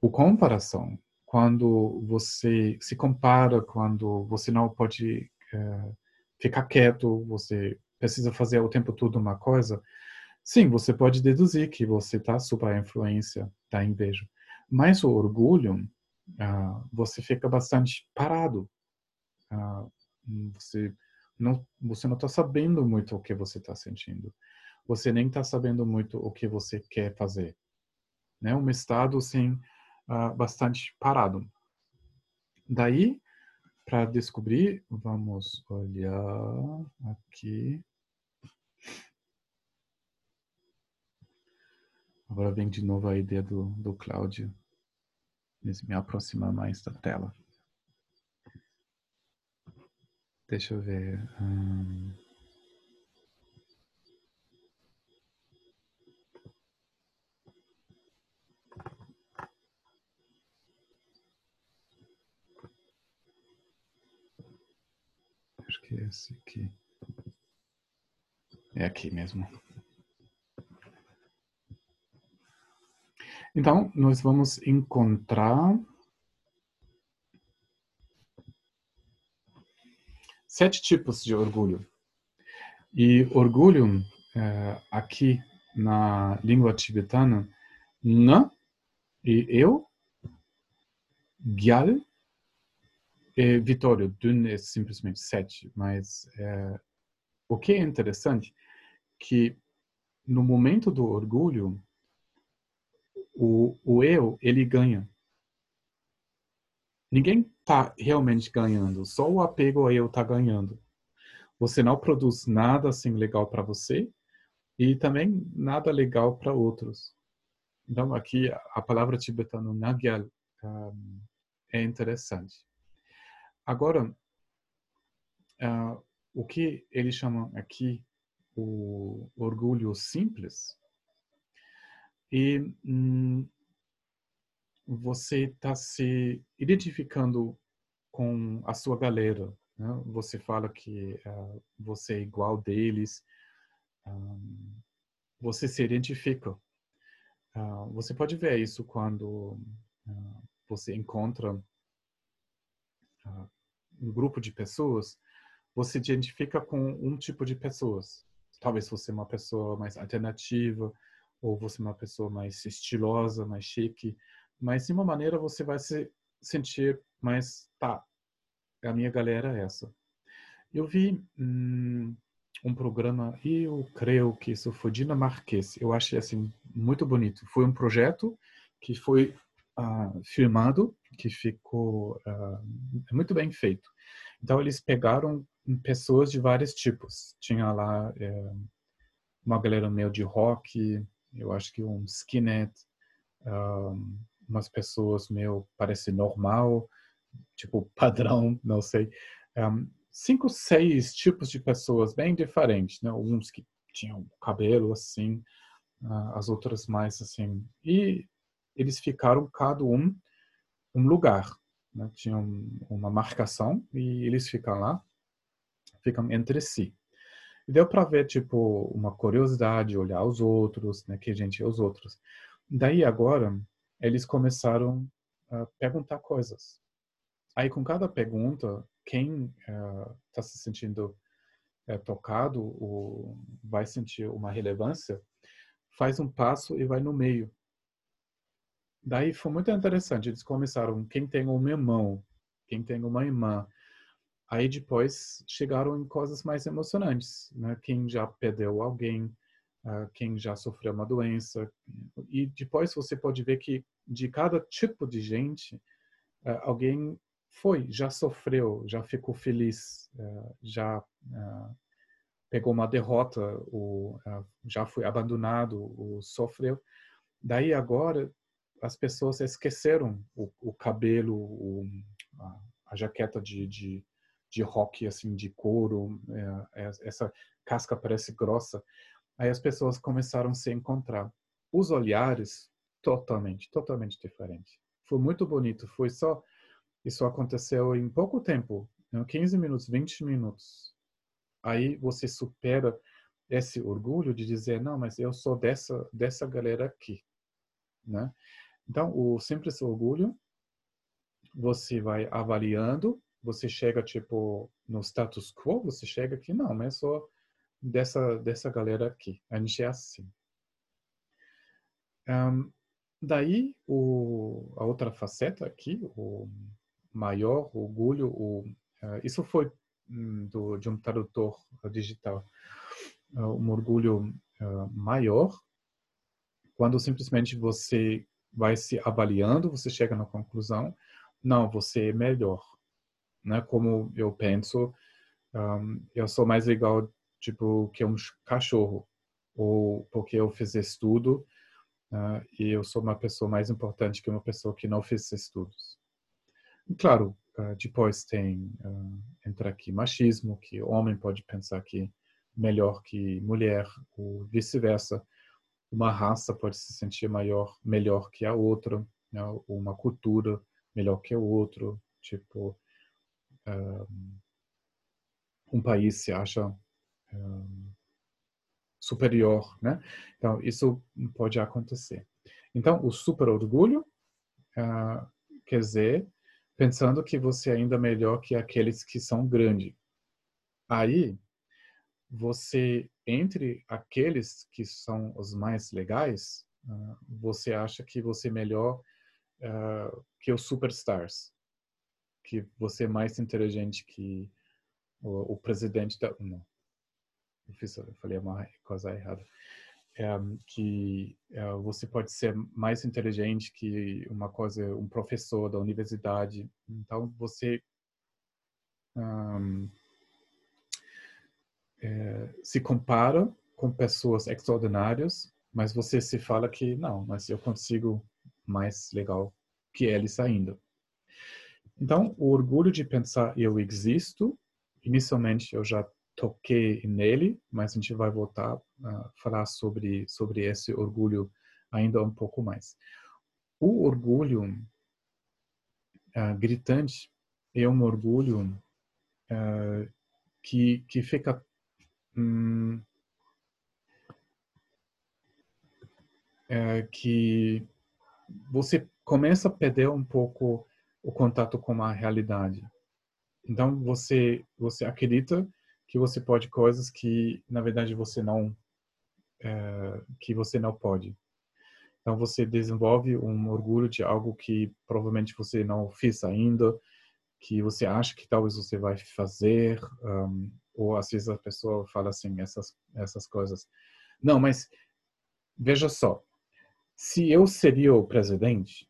o comparação, quando você se compara, quando você não pode é, ficar quieto, você precisa fazer o tempo todo uma coisa, sim, você pode deduzir que você está sob a influência da inveja. Mas o orgulho, uh, você fica bastante parado. Uh, você não, você não está sabendo muito o que você está sentindo. Você nem está sabendo muito o que você quer fazer. Né? Um estado assim uh, bastante parado. Daí, para descobrir, vamos olhar aqui. Agora vem de novo a ideia do, do Cláudio. Me aproximar mais da tela. Deixa eu ver. Hum... Acho que é esse aqui. É aqui mesmo. Então, nós vamos encontrar sete tipos de orgulho. E orgulho, é, aqui na língua tibetana, na e eu, gyal e vitória. Dun é simplesmente sete, mas é, o que é interessante que no momento do orgulho, o, o eu, ele ganha. Ninguém está realmente ganhando, só o apego ao eu está ganhando. Você não produz nada assim legal para você e também nada legal para outros. Então aqui a palavra tibetana Nagyal um, é interessante. Agora, uh, o que ele chama aqui o orgulho simples e hum, você está se identificando com a sua galera. Né? Você fala que uh, você é igual deles, um, você se identifica. Uh, você pode ver isso quando uh, você encontra um grupo de pessoas, você se identifica com um tipo de pessoas. Talvez você é uma pessoa mais alternativa, ou você é uma pessoa mais estilosa, mais chique mas de uma maneira você vai se sentir mais, tá, a minha galera é essa. Eu vi hum, um programa, e eu creio que isso foi dinamarquês, eu achei assim muito bonito. Foi um projeto que foi uh, filmado, que ficou uh, muito bem feito. Então eles pegaram pessoas de vários tipos. Tinha lá é, uma galera meio de rock, eu acho que um skinhead, um, umas pessoas meio parece normal, tipo padrão, não sei. Um, cinco, seis tipos de pessoas bem diferentes, né? Uns que tinham cabelo assim, uh, as outras mais assim. E eles ficaram cada um um lugar, né? Tinham uma marcação e eles ficam lá, ficam entre si. E deu para ver tipo uma curiosidade, olhar os outros, né? Que gente é os outros. Daí agora eles começaram a perguntar coisas. Aí, com cada pergunta, quem está uh, se sentindo uh, tocado ou vai sentir uma relevância, faz um passo e vai no meio. Daí foi muito interessante. Eles começaram quem tem um irmão, quem tem uma irmã. Aí depois chegaram em coisas mais emocionantes, né? Quem já perdeu alguém, quem já sofreu uma doença. E depois você pode ver que de cada tipo de gente, uh, alguém foi, já sofreu, já ficou feliz, uh, já pegou uma derrota, ou já foi abandonado, ou sofreu. Daí agora as pessoas esqueceram o, o cabelo, o, a, a, jaqueta de, de, de rock assim de couro, é, essa casca parece grossa. Aí as pessoas começaram a se encontrar. Os olhares totalmente, totalmente diferente. Foi muito bonito. Foi só isso aconteceu em pouco tempo, 15 minutos, 20 minutos. Aí você supera esse orgulho de dizer não, mas eu sou dessa dessa galera aqui, né? Então o simples orgulho você vai avaliando, você chega tipo no status quo, você chega aqui não, mas eu sou dessa dessa galera aqui. A gente é assim. Um, Daí, o, a outra faceta aqui, o maior orgulho, o, uh, isso foi hum, do, de um tradutor digital. Um orgulho maior quando simplesmente você vai se avaliando, você chega na conclusão, não, você é melhor, né? Como eu penso, um, eu sou mais legal, tipo, que um cachorro, ou porque eu fiz estudo uh, e eu sou uma pessoa mais importante que uma pessoa que não fez estudos. E, claro, uh, depois tem uh, entra aqui machismo, que homem pode pensar que melhor que mulher, ou vice-versa uma raça pode se sentir maior, melhor que a outra, né? uma cultura melhor que o outro, tipo um, um país se acha superior, né? Então isso pode acontecer. Então o super orgulho uh, quer dizer pensando que você é ainda melhor que aqueles que são grandes. Aí você entre aqueles que são os mais legais, uh, você acha que você é melhor uh, que os superstars, que você é mais inteligente que o, o presidente da não, fiz, eu falei uma coisa errada, é, que é, você pode ser mais inteligente que uma coisa, um professor da universidade, então você um, é, se compara com pessoas extraordinárias, mas você se fala que não, mas eu consigo mais legal que eles ainda. Então, o orgulho de pensar eu existo, inicialmente eu já toquei nele, mas a gente vai voltar a falar sobre sobre esse orgulho ainda um pouco mais. O orgulho uh, gritante é um orgulho uh, que que fica hum, é que você começa a perder um pouco o contato com a realidade. Então você você acredita que você pode coisas que na verdade você não é, que você não pode. Então você desenvolve um orgulho de algo que provavelmente você não fez ainda, que você acha que talvez você vai fazer, um, ou às vezes a pessoa fala assim essas essas coisas. Não, mas veja só, se eu seria o presidente,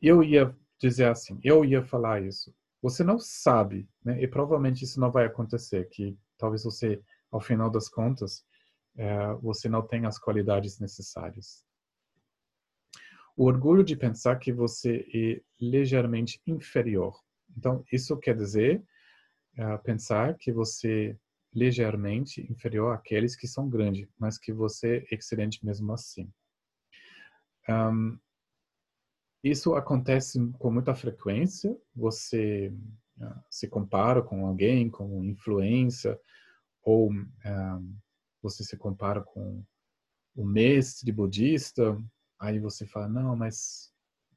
eu ia dizer assim, eu ia falar isso. Você não sabe, né? E provavelmente isso não vai acontecer, que talvez você, ao final das contas, é, você não tenha as qualidades necessárias. O orgulho de pensar que você é ligeiramente inferior. Então, isso quer dizer uh, pensar que você é ligeiramente inferior àqueles que são grandes, mas que você é excelente mesmo assim. Um, isso acontece com muita frequência. Você uh, se compara com alguém, com influência, ou um, você se compara com o mestre budista. Aí você fala, não, mas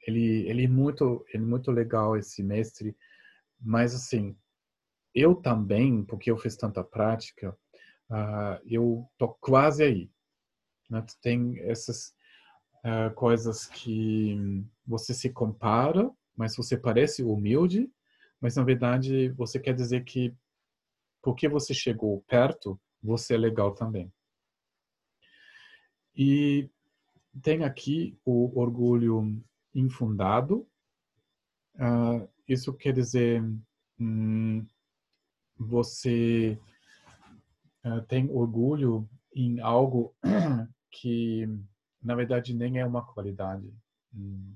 ele, ele é muito, ele é muito legal esse mestre, mas assim, eu também, porque eu fiz tanta prática, uh, eu tô quase aí. Né? Tem essas uh, coisas que você se compara, mas você parece humilde, mas na verdade você quer dizer que porque você chegou perto, você é legal também. E tem aqui o orgulho infundado. Uh, isso quer dizer hum, você uh, tem orgulho em algo que, na verdade, nem é uma qualidade. Hum,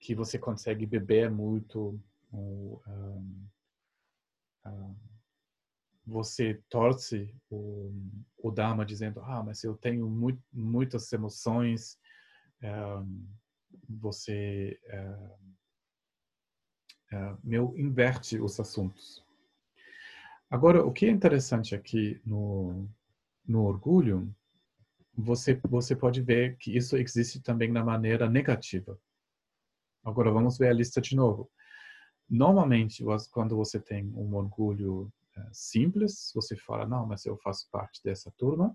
que você consegue beber muito, ou, um, um, você torce o, o Dharma dizendo, ah, mas eu tenho muito, muitas emoções, um, você meu inverte os assuntos. Agora, o que é interessante aqui no, no orgulho, você, você pode ver que isso existe também na maneira negativa. Agora, vamos ver a lista de novo. Normalmente, quando você tem um orgulho é, simples, você fala, não, mas eu faço parte dessa turma,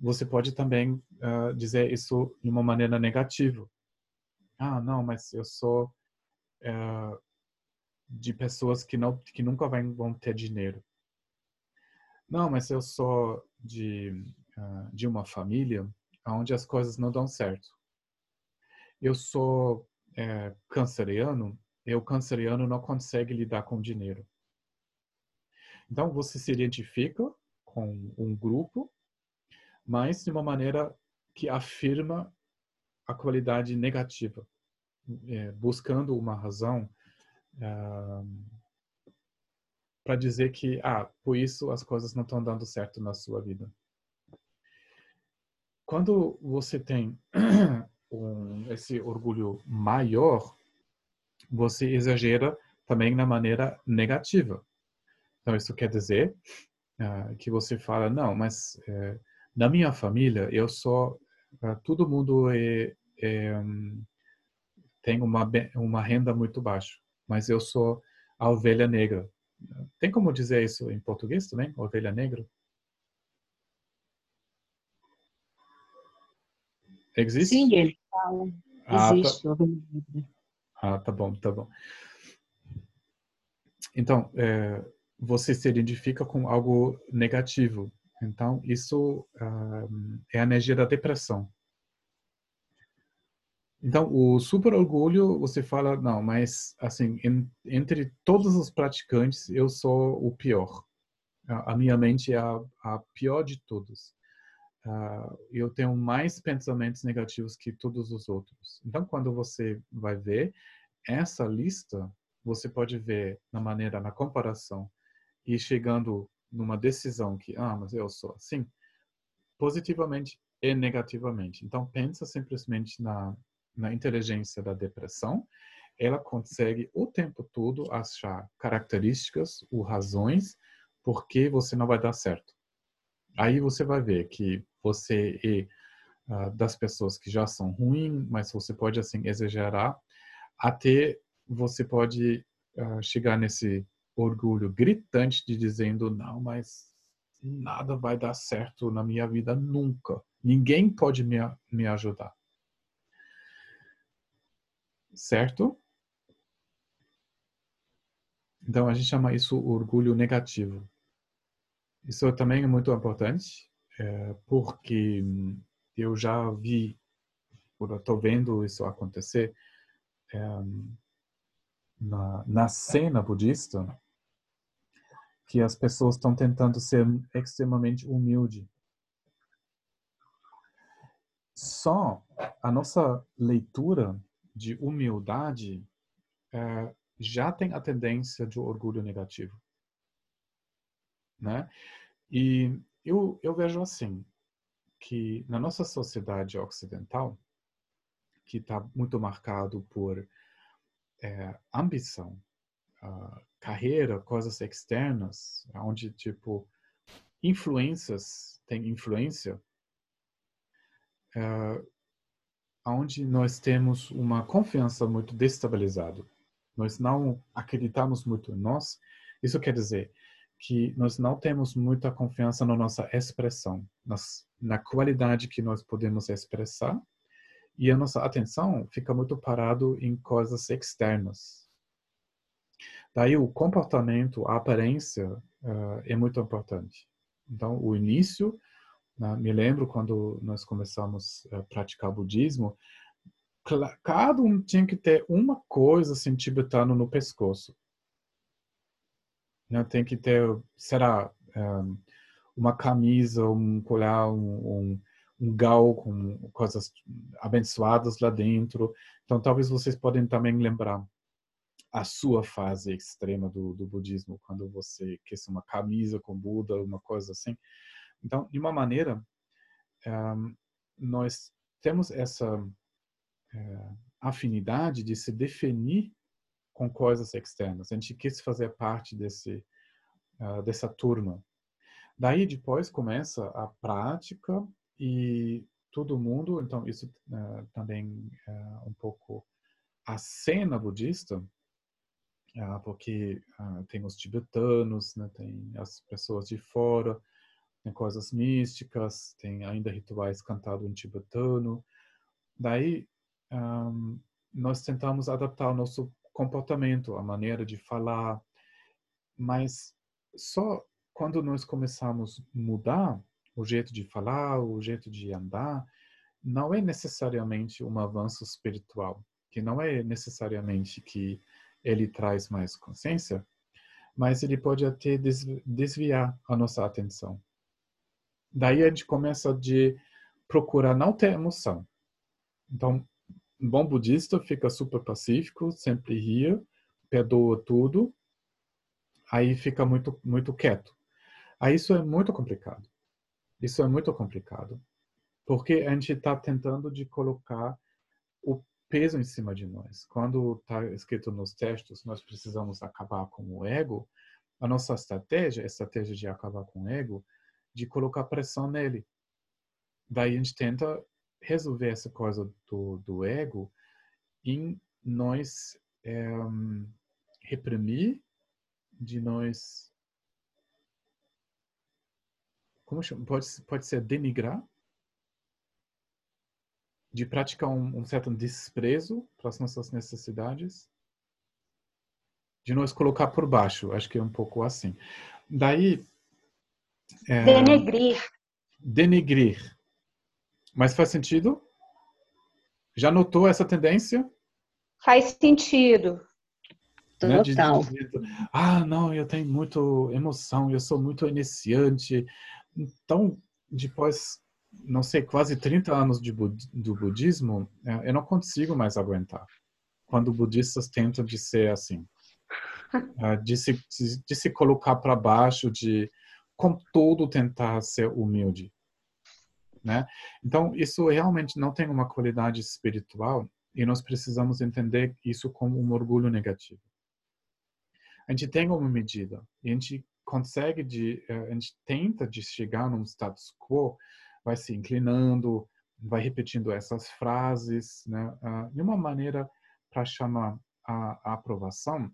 você pode também uh, dizer isso de uma maneira negativa. Ah, não, mas eu sou uh, de pessoas que não que nunca vão ter dinheiro. Não, mas eu sou de de uma família onde as coisas não dão certo. Eu sou é, canceriano, e o canceriano não consegue lidar com dinheiro. Então você se identifica com um grupo, mas de uma maneira que afirma a qualidade negativa, é, buscando uma razão ah, para dizer que, ah, por isso as coisas não estão dando certo na sua vida. Quando você tem um, esse orgulho maior, você exagera também na maneira negativa. Então, isso quer dizer uh, que você fala, não, mas uh, na minha família, eu sou, uh, todo mundo é, é, um, tem uma, uma renda muito baixa, mas eu sou a ovelha negra. Tem como dizer isso em português também? Ovelha negra? Existe? Sim, ele fala. Existe ah, tá. ovelha negra. Ah, tá bom, tá bom. Então, é, você se identifica com algo negativo. Então, isso uh, é a energia da depressão. Então, o super orgulho, você fala, não, mas, assim, em, entre todos os praticantes, eu sou o pior. A, a minha mente é a, a pior de todos. Uh, eu tenho mais pensamentos negativos que todos os outros. Então, quando você vai ver essa lista, você pode ver na maneira, na comparação e chegando numa decisão que, ah, mas eu sou assim, positivamente e negativamente. Então, pensa simplesmente na, na inteligência da depressão. Ela consegue o tempo todo achar características ou razões por que você não vai dar certo. Aí você vai ver que você é uh, das pessoas que já são ruins, mas você pode assim exagerar até você pode uh, chegar nesse orgulho gritante de dizendo não, mas nada vai dar certo na minha vida nunca. Ninguém pode me, me ajudar. Certo? Então a gente chama isso orgulho negativo. Isso também é muito importante, é, porque eu já vi, estou vendo isso acontecer é, na, na cena budista, que as pessoas estão tentando ser extremamente humilde. Só a nossa leitura de humildade é, já tem a tendência de orgulho negativo, né? E eu, eu vejo assim que na nossa sociedade ocidental, que está muito marcado por é, ambição, uh, carreira, coisas externas, onde tipo influências tem influência, uh, onde nós temos uma confiança muito destabilizada. Nós não acreditamos muito em nós. Isso quer dizer que nós não temos muita confiança na nossa expressão, nas, na qualidade que nós podemos expressar, e a nossa atenção fica muito parado em coisas externas, Daí o comportamento, a aparência uh, é muito importante. Então, o início, né, me lembro quando nós começamos a praticar budismo, cada um tinha que ter uma coisa assim tibetano no pescoço. Né? Tem que ter, será, um, uma camisa, um colar, um, um, um gal com coisas abençoadas lá dentro. Então, talvez vocês podem também lembrar a sua fase extrema do, do budismo, quando você quer uma camisa com Buda, uma coisa assim. Então, de uma maneira, um, nós temos essa uh, afinidade de se definir com coisas externas. A gente quis fazer parte desse uh, dessa turma. Daí depois começa a prática e todo mundo, então isso uh, também é um pouco a cena budista porque tem os tibetanos, né, tem as pessoas de fora, tem coisas místicas, tem ainda rituais cantados em tibetano. Daí, um, nós tentamos adaptar o nosso comportamento, a maneira de falar, mas só quando nós começamos a mudar o jeito de falar, o jeito de andar, não é necessariamente um avanço espiritual, que não é necessariamente que ele traz mais consciência, mas ele pode até desviar a nossa atenção. Daí a gente começa de procurar não ter emoção. Então, bom budista fica super pacífico, sempre ria, perdoa tudo, aí fica muito muito quieto. Aí isso é muito complicado. Isso é muito complicado, porque a gente está tentando de colocar o peso em cima de nós. Quando está escrito nos textos, nós precisamos acabar com o ego. A nossa estratégia, a estratégia de acabar com o ego, de colocar pressão nele. Daí a gente tenta resolver essa coisa do, do ego em nós é, reprimir, de nós como chama? Pode, pode ser denigrar, de praticar um, um certo desprezo para as nossas necessidades, de nós colocar por baixo. Acho que é um pouco assim. Daí. É, denegrir. Denegrir. Mas faz sentido? Já notou essa tendência? Faz sentido. Né? Total. De, de, de, ah, não, eu tenho muito emoção, eu sou muito iniciante, então, depois, não sei, quase 30 anos de, do budismo, é, eu não consigo mais aguentar. Quando budistas tentam de ser assim. É, de se, de se colocar para baixo, de com todo tentar ser humilde. Né? Então, isso realmente não tem uma qualidade espiritual e nós precisamos entender isso como um orgulho negativo. A gente tem uma medida e a gente consegue de eh, a gente tenta de chegar num status quo vai se inclinando vai repetindo essas frases né uh, de uma maneira para chamar a, a, aprovação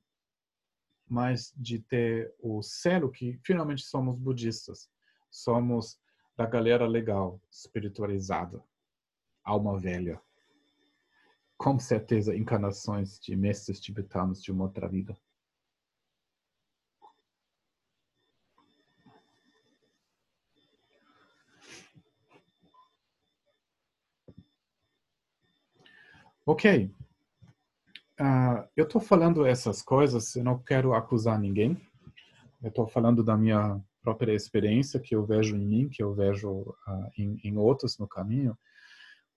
mas de ter o selo que finalmente somos budistas somos da galera legal espiritualizada alma velha com certeza encarnações de mestres tibetanos de uma outra vida Ok. Uh, eu estou falando essas coisas, eu não quero acusar ninguém. Eu estou falando da minha própria experiência que eu vejo em mim, que eu vejo uh, em, em, outros no caminho.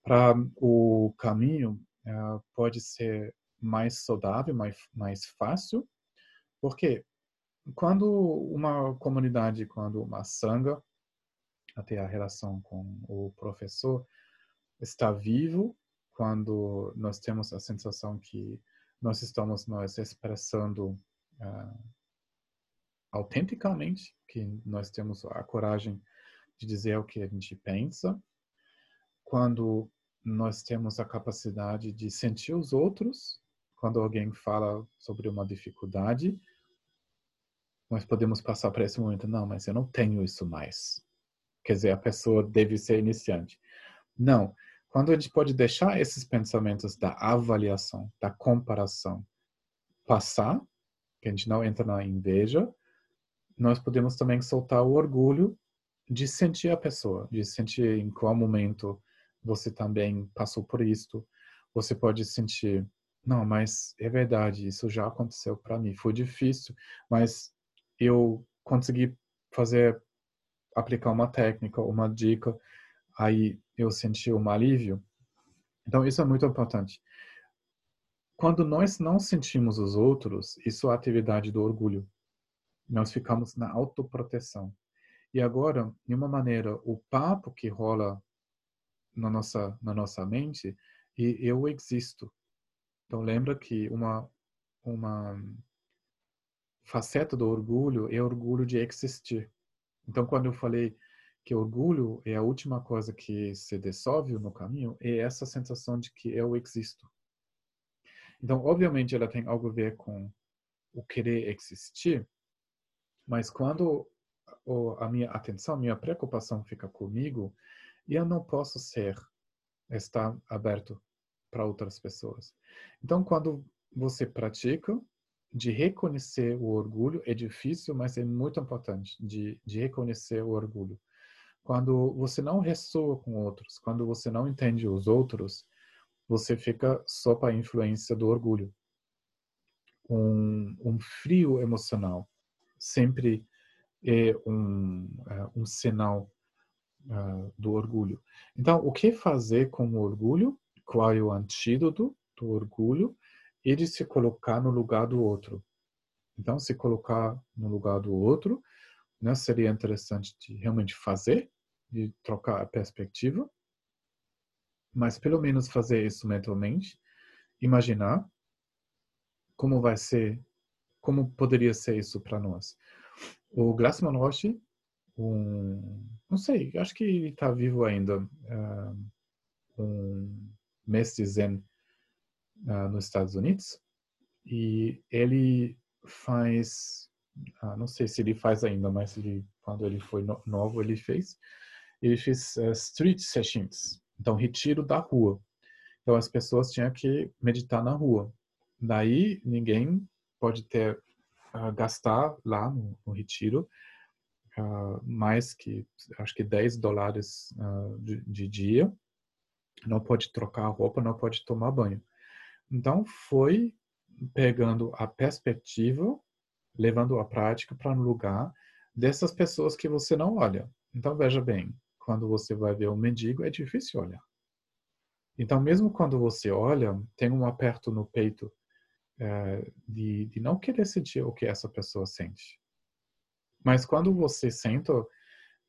Para o caminho uh, pode ser mais saudável, mais, mais fácil, porque quando uma comunidade, quando uma sanga, até a relação com o professor, está vivo, quando nós temos a sensação que nós estamos nos expressando uh, autenticamente, que nós temos a coragem de dizer o que a gente pensa, quando nós temos a capacidade de sentir os outros, quando alguém fala sobre uma dificuldade, nós podemos passar para esse momento, não, mas eu não tenho isso mais. Quer dizer, a pessoa deve ser iniciante. Não, quando a gente pode deixar esses pensamentos da avaliação, da comparação passar, que a gente não entra na inveja, nós podemos também soltar o orgulho de sentir a pessoa, de sentir em qual momento você também passou por isto. Você pode sentir, não, mas é verdade, isso já aconteceu para mim, foi difícil, mas eu consegui fazer, aplicar uma técnica, uma dica aí eu senti um alívio. Então, isso é muito importante. Quando nós não sentimos os outros, isso é a atividade do orgulho. Nós ficamos na autoproteção. E agora, de uma maneira, o papo que rola na nossa, na nossa mente e eu existo. Então, lembra que uma, uma faceta do orgulho é orgulho de existir. Então, quando eu falei que orgulho é a última coisa que se dissolve no caminho, é essa sensação de que eu existo. Então, obviamente, ela tem algo a ver com o querer existir, mas quando a minha atenção, minha preocupação fica comigo, eu não posso ser, estar aberto para outras pessoas. Então, quando você pratica de reconhecer o orgulho é difícil, mas é muito importante de, de reconhecer o orgulho. Quando você não ressoa com outros, quando você não entende os outros, você fica só para a influência do orgulho. Um, um frio emocional sempre é um, uh, um sinal uh, do orgulho. Então, o que fazer com o orgulho? Qual é o antídoto do orgulho? e de se colocar no lugar do outro. Então, se colocar no lugar do outro, né, seria interessante de realmente fazer, de trocar a perspectiva, mas pelo menos fazer isso mentalmente, imaginar como vai ser, como poderia ser isso para nós. O Glassman Roche, um, não sei, acho que ele está vivo ainda, uh, um mestre zen uh, nos Estados Unidos e ele faz, uh, não sei se ele faz ainda, mas ele, quando ele foi no, novo ele fez, ele fez uh, street sessions, então retiro da rua. Então as pessoas tinham que meditar na rua. Daí ninguém pode ter gastar lá no, no retiro mais que acho que 10 dólares de, de dia não pode trocar a roupa, não pode tomar banho. Então, foi pegando a perspectiva, levando a prática para um lugar dessas pessoas que você não olha. Então, veja bem, quando você vai ver um mendigo, é difícil olhar. Então, mesmo quando você olha, tem um aperto no peito é, de, de não querer sentir o que essa pessoa sente. Mas quando você senta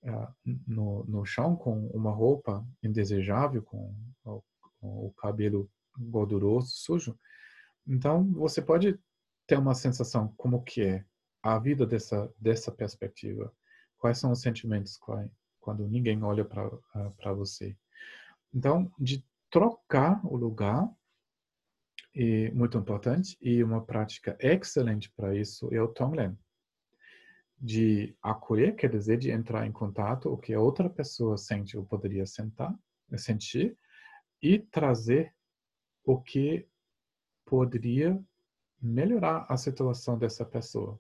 é, no, no chão com uma roupa indesejável, com, com o cabelo gorduroso, sujo. Então, você pode ter uma sensação como que é a vida dessa dessa perspectiva. Quais são os sentimentos quando ninguém olha para você. Então, de trocar o lugar é muito importante e uma prática excelente para isso é o Tonglen. De acolher, quer dizer, de entrar em contato o que a outra pessoa sente ou poderia sentar, sentir e trazer o que poderia melhorar a situação dessa pessoa.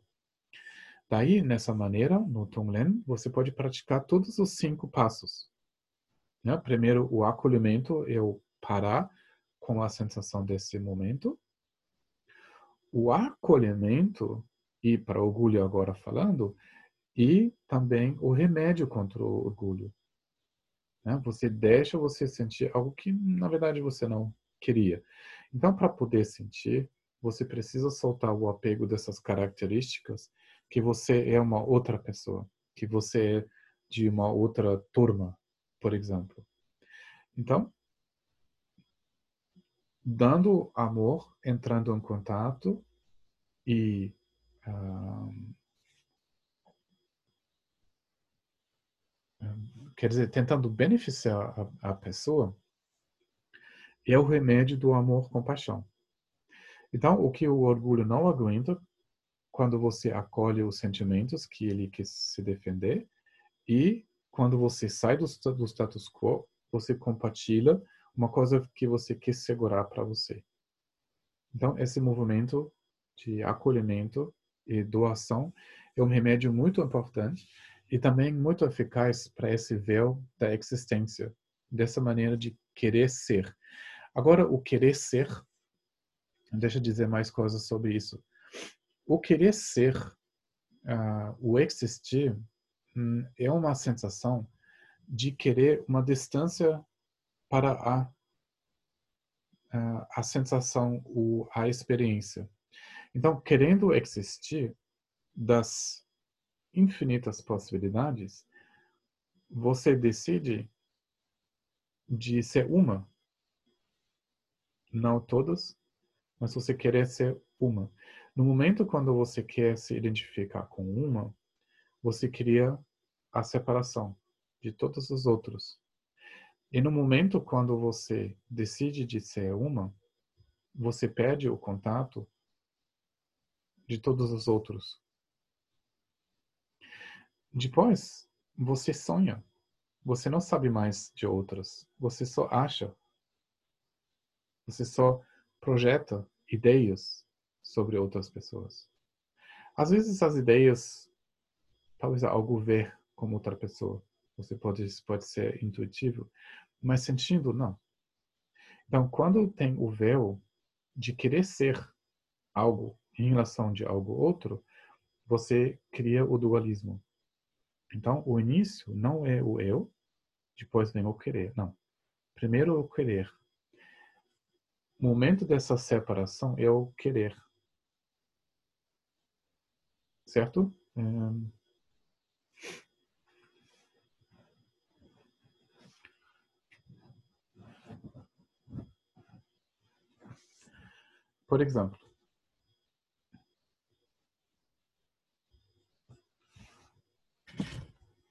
Daí, nessa maneira, no Tonglen, você pode praticar todos os cinco passos. Né? Primeiro, o acolhimento, eu parar com a sensação desse momento. O acolhimento, e para orgulho agora falando, e também o remédio contra o orgulho. Né? Você deixa você sentir algo que, na verdade, você não queria. Então, para poder sentir, você precisa soltar o apego dessas características que você é uma outra pessoa, que você é de uma outra turma, por exemplo. Então, dando amor, entrando em contato e um, quer dizer, tentando beneficiar a, a pessoa, é o remédio do amor-compaixão. Então, o que o orgulho não aguenta, quando você acolhe os sentimentos que ele quer se defender, e quando você sai do, do status quo, você compartilha uma coisa que você quer segurar para você. Então, esse movimento de acolhimento e doação é um remédio muito importante e também muito eficaz para esse véu da existência, dessa maneira de querer ser. Agora, o querer ser, deixa eu dizer mais coisas sobre isso. O querer ser, uh, o existir, um, é uma sensação de querer uma distância para a, uh, a sensação, o, a experiência. Então, querendo existir das infinitas possibilidades, você decide de ser uma não todas, mas você quer ser uma. No momento quando você quer se identificar com uma, você cria a separação de todos os outros. E no momento quando você decide de ser uma, você perde o contato de todos os outros. Depois, você sonha. Você não sabe mais de outras. Você só acha você só projeta ideias sobre outras pessoas. Às vezes essas ideias, talvez algo ver como outra pessoa. Você pode, pode ser intuitivo, mas sentindo, não. Então, quando tem o véu de querer ser algo em relação de algo outro, você cria o dualismo. Então, o início não é o eu, depois vem o querer. Não. Primeiro o querer. O momento dessa separação é o querer. Certo? Um... Por exemplo,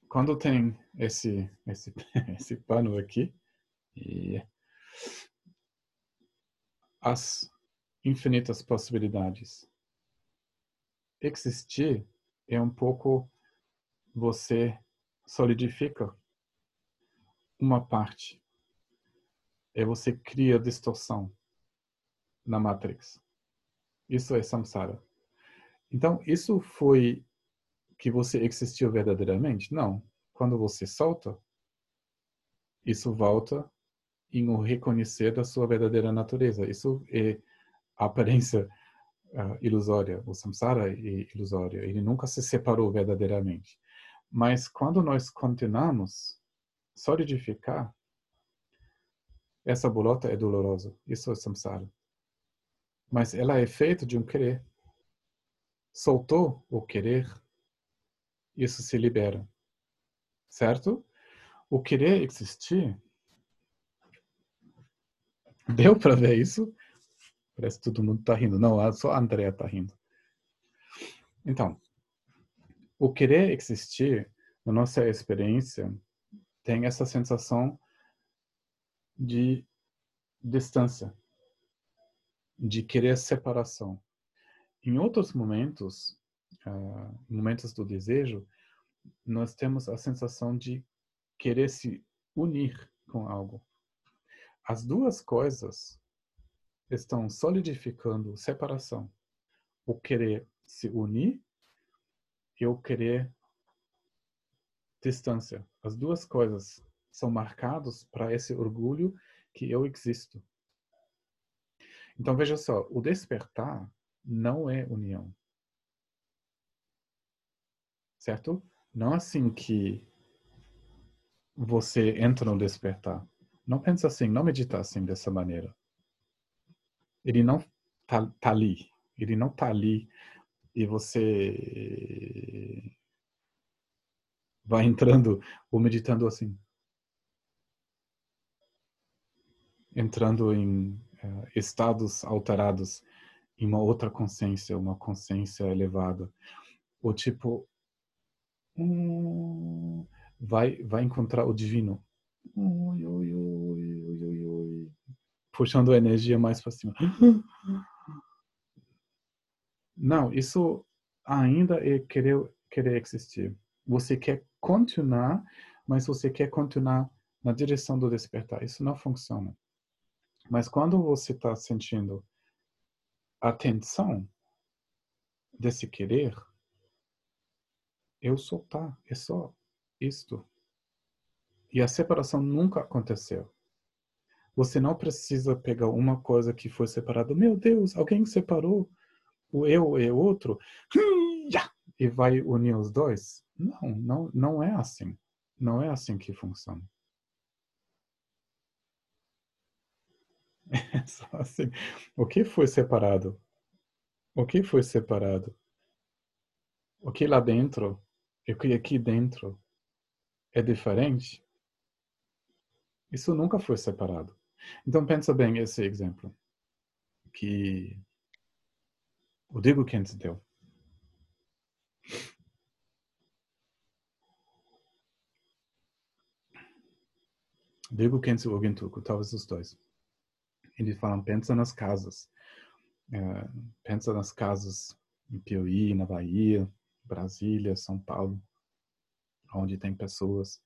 quando tem esse, esse, esse pano aqui, e as infinitas possibilidades. Existir é um pouco você solidifica uma parte. É você cria distorção na matrix. Isso é samsara. Então, isso foi que você existiu verdadeiramente? Não. Quando você solta, isso volta em o reconhecer da sua verdadeira natureza. Isso é a aparência uh, ilusória. O samsara é ilusório. Ele nunca se separou verdadeiramente. Mas quando nós continuamos solidificar, essa bolota é dolorosa. Isso é samsara. Mas ela é feita de um querer. Soltou o querer, isso se libera. Certo? O querer existir. Deu para ver isso? Parece que todo mundo está rindo. Não, só a Andrea está rindo. Então, o querer existir, na nossa experiência, tem essa sensação de distância, de querer separação. Em outros momentos, uh, momentos do desejo, nós temos a sensação de querer se unir com algo. As duas coisas estão solidificando separação. O querer se unir e o querer distância. As duas coisas são marcados para esse orgulho que eu existo. Então veja só, o despertar não é união certo? Não assim que você entra no despertar. Não pensa assim, não medita assim dessa maneira. Ele não tá, tá ali. Ele não tá ali e você vai entrando ou meditando assim. Entrando em estados alterados em uma outra consciência, uma consciência elevada. Ou tipo, hum, vai, vai encontrar o divino. Ui, ui, ui, Puxando a energia mais para cima. Não, isso ainda é querer, querer existir. Você quer continuar, mas você quer continuar na direção do despertar. Isso não funciona. Mas quando você está sentindo a tensão desse querer, eu soltar. É só isto. E a separação nunca aconteceu. Você não precisa pegar uma coisa que foi separada. Meu Deus, alguém separou o eu e o outro. E vai unir os dois. Não, não, não é assim. Não é assim que funciona. É só assim. O que foi separado? O que foi separado? O que lá dentro e o que aqui dentro é diferente, isso nunca foi separado. Então pensa bem esse exemplo que o Diego Kent deu. Diego Kent e Ogentuko, talvez os dois. Eles falam, pensa nas casas. É, pensa nas casas em Piauí, na Bahia, Brasília, São Paulo, onde tem pessoas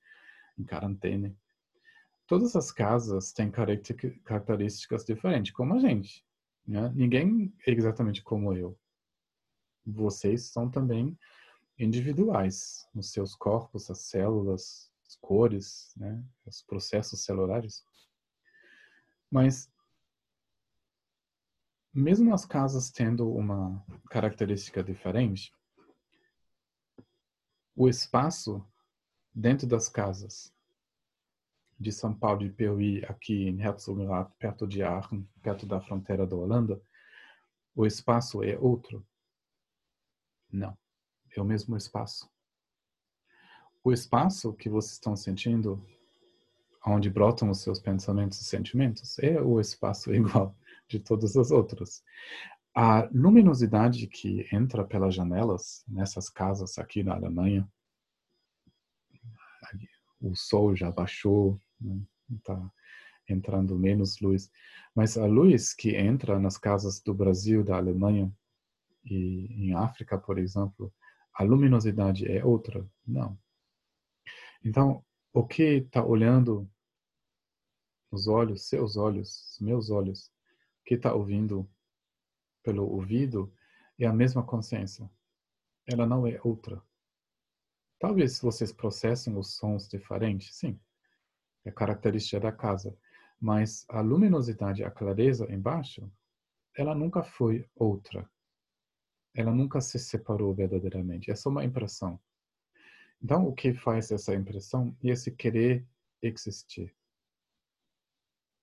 em quarentena. Todas as casas têm características diferentes, como a gente. Né? Ninguém é exatamente como eu. Vocês são também individuais nos seus corpos, as células, as cores, né? os processos celulares. Mas mesmo as casas tendo uma característica diferente, o espaço dentro das casas de São Paulo e Piauí, aqui em Herzogenaurach, perto de Aachen, perto da fronteira da Holanda, o espaço é outro? Não, é o mesmo espaço. O espaço que vocês estão sentindo, onde brotam os seus pensamentos e sentimentos, é o espaço igual de todos os outros. A luminosidade que entra pelas janelas nessas casas aqui na Alemanha, o sol já baixou, está né? entrando menos luz, mas a luz que entra nas casas do Brasil, da Alemanha e em África, por exemplo, a luminosidade é outra? Não. Então, o que está olhando os olhos, seus olhos, meus olhos, que está ouvindo pelo ouvido é a mesma consciência. Ela não é outra. Talvez vocês processem os sons diferentes, sim. É característica da casa. Mas a luminosidade, a clareza embaixo, ela nunca foi outra. Ela nunca se separou verdadeiramente. É só uma impressão. Então, o que faz essa impressão é esse querer existir.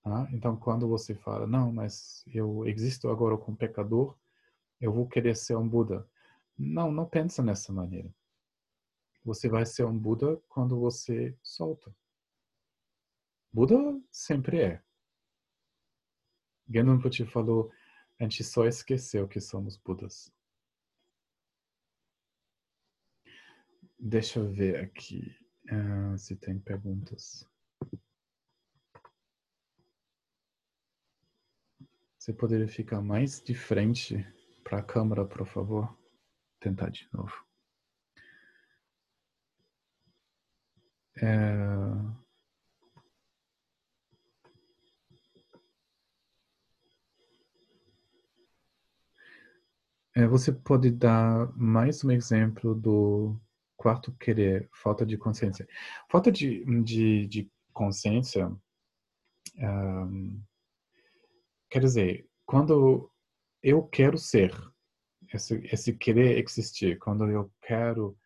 Ah, então, quando você fala, não, mas eu existo agora como pecador, eu vou querer ser um Buda. Não, não pensa nessa maneira. Você vai ser um Buda quando você solta. Buda sempre é. Genunpochi falou, a gente só esqueceu que somos Budas. Deixa eu ver aqui uh, se tem perguntas. Você poderia ficar mais de frente para a câmera, por favor? Tentar de novo. É... É, você pode dar mais um exemplo do quarto querer, falta de consciência. Falta de, de, de consciência, um, quer dizer, quando eu quero ser, esse, esse querer existir, quando eu quero